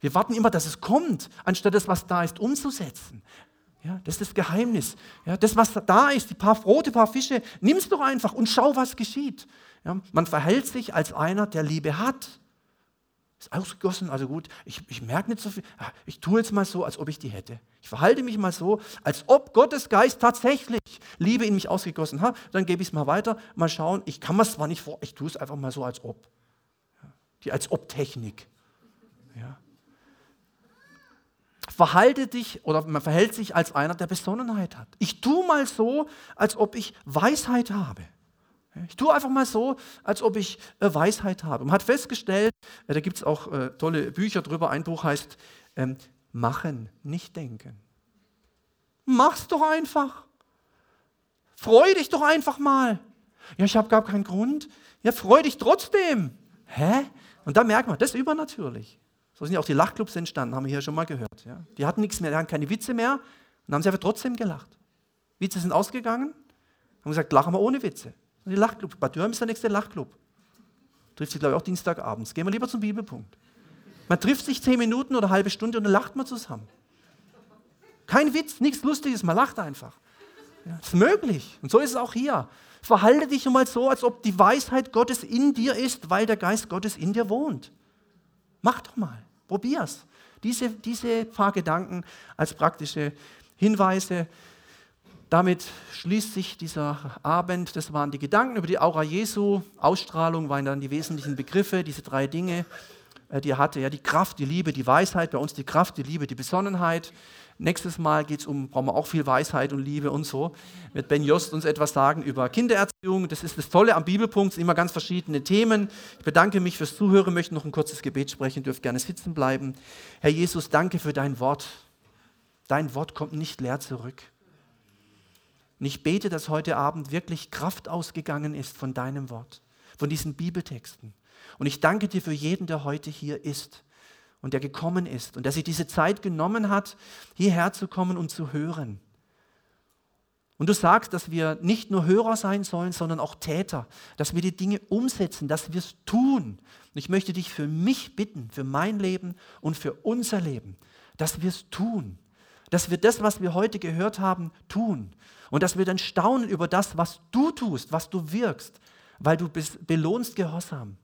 Wir warten immer, dass es kommt, anstatt das, was da ist, umzusetzen. Ja, das ist das Geheimnis. Ja, das, was da ist, die paar Brote, paar Fische, nimm es doch einfach und schau, was geschieht. Ja, man verhält sich als einer, der Liebe hat. Ist ausgegossen, also gut, ich, ich merke nicht so viel. Ah, ich tue jetzt mal so, als ob ich die hätte. Ich verhalte mich mal so, als ob Gottes Geist tatsächlich Liebe in mich ausgegossen hat. Dann gebe ich es mal weiter, mal schauen. Ich kann mir es zwar nicht vor, ich tue es einfach mal so, als ob. Die als ob Technik. Ja verhalte dich oder man verhält sich als einer, der Besonnenheit hat. Ich tue mal so, als ob ich Weisheit habe. Ich tue einfach mal so, als ob ich äh, Weisheit habe. Man hat festgestellt, äh, da gibt es auch äh, tolle Bücher drüber, ein Buch heißt ähm, Machen, nicht denken. Mach's doch einfach. Freu dich doch einfach mal. Ja, ich habe gar keinen Grund. Ja, freu dich trotzdem. Hä? Und da merkt man, das ist übernatürlich. So sind ja auch die Lachclubs entstanden, haben wir hier schon mal gehört. Ja. Die hatten nichts mehr, die hatten keine Witze mehr und haben sie aber trotzdem gelacht. Witze sind ausgegangen, haben gesagt, lachen wir ohne Witze. Und die Lachclubs, Bad Dürm ist der nächste Lachclub. Trifft sich, glaube ich, auch Dienstagabends. Gehen wir lieber zum Bibelpunkt. Man trifft sich zehn Minuten oder eine halbe Stunde und dann lacht man zusammen. Kein Witz, nichts Lustiges, man lacht einfach. Ja, ist möglich. Und so ist es auch hier. Verhalte dich mal so, als ob die Weisheit Gottes in dir ist, weil der Geist Gottes in dir wohnt. Mach doch mal. Probier's. Diese, diese paar Gedanken als praktische Hinweise. Damit schließt sich dieser Abend. Das waren die Gedanken über die Aura Jesu. Ausstrahlung waren dann die wesentlichen Begriffe, diese drei Dinge, äh, die er hatte. Ja, die Kraft, die Liebe, die Weisheit. Bei uns die Kraft, die Liebe, die Besonnenheit. Nächstes Mal geht es um, brauchen wir auch viel Weisheit und Liebe und so. Wird Ben Jost uns etwas sagen über Kindererziehung. Das ist das Tolle am Bibelpunkt, sind immer ganz verschiedene Themen. Ich bedanke mich fürs Zuhören, möchte noch ein kurzes Gebet sprechen, dürft gerne sitzen bleiben. Herr Jesus, danke für dein Wort. Dein Wort kommt nicht leer zurück. Und ich bete, dass heute Abend wirklich Kraft ausgegangen ist von deinem Wort, von diesen Bibeltexten. Und ich danke dir für jeden, der heute hier ist und der gekommen ist und der sich diese Zeit genommen hat, hierher zu kommen und zu hören. Und du sagst, dass wir nicht nur Hörer sein sollen, sondern auch Täter, dass wir die Dinge umsetzen, dass wir es tun. Und ich möchte dich für mich bitten, für mein Leben und für unser Leben, dass wir es tun, dass wir das, was wir heute gehört haben, tun und dass wir dann staunen über das, was du tust, was du wirkst, weil du belohnst Gehorsam.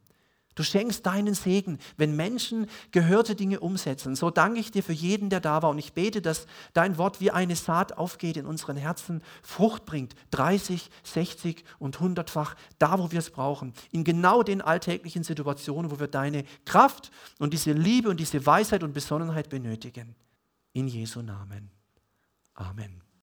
Du schenkst deinen Segen, wenn Menschen gehörte Dinge umsetzen. So danke ich dir für jeden, der da war. Und ich bete, dass dein Wort wie eine Saat aufgeht in unseren Herzen, Frucht bringt. 30, 60 und 100-fach, da wo wir es brauchen. In genau den alltäglichen Situationen, wo wir deine Kraft und diese Liebe und diese Weisheit und Besonnenheit benötigen. In Jesu Namen. Amen.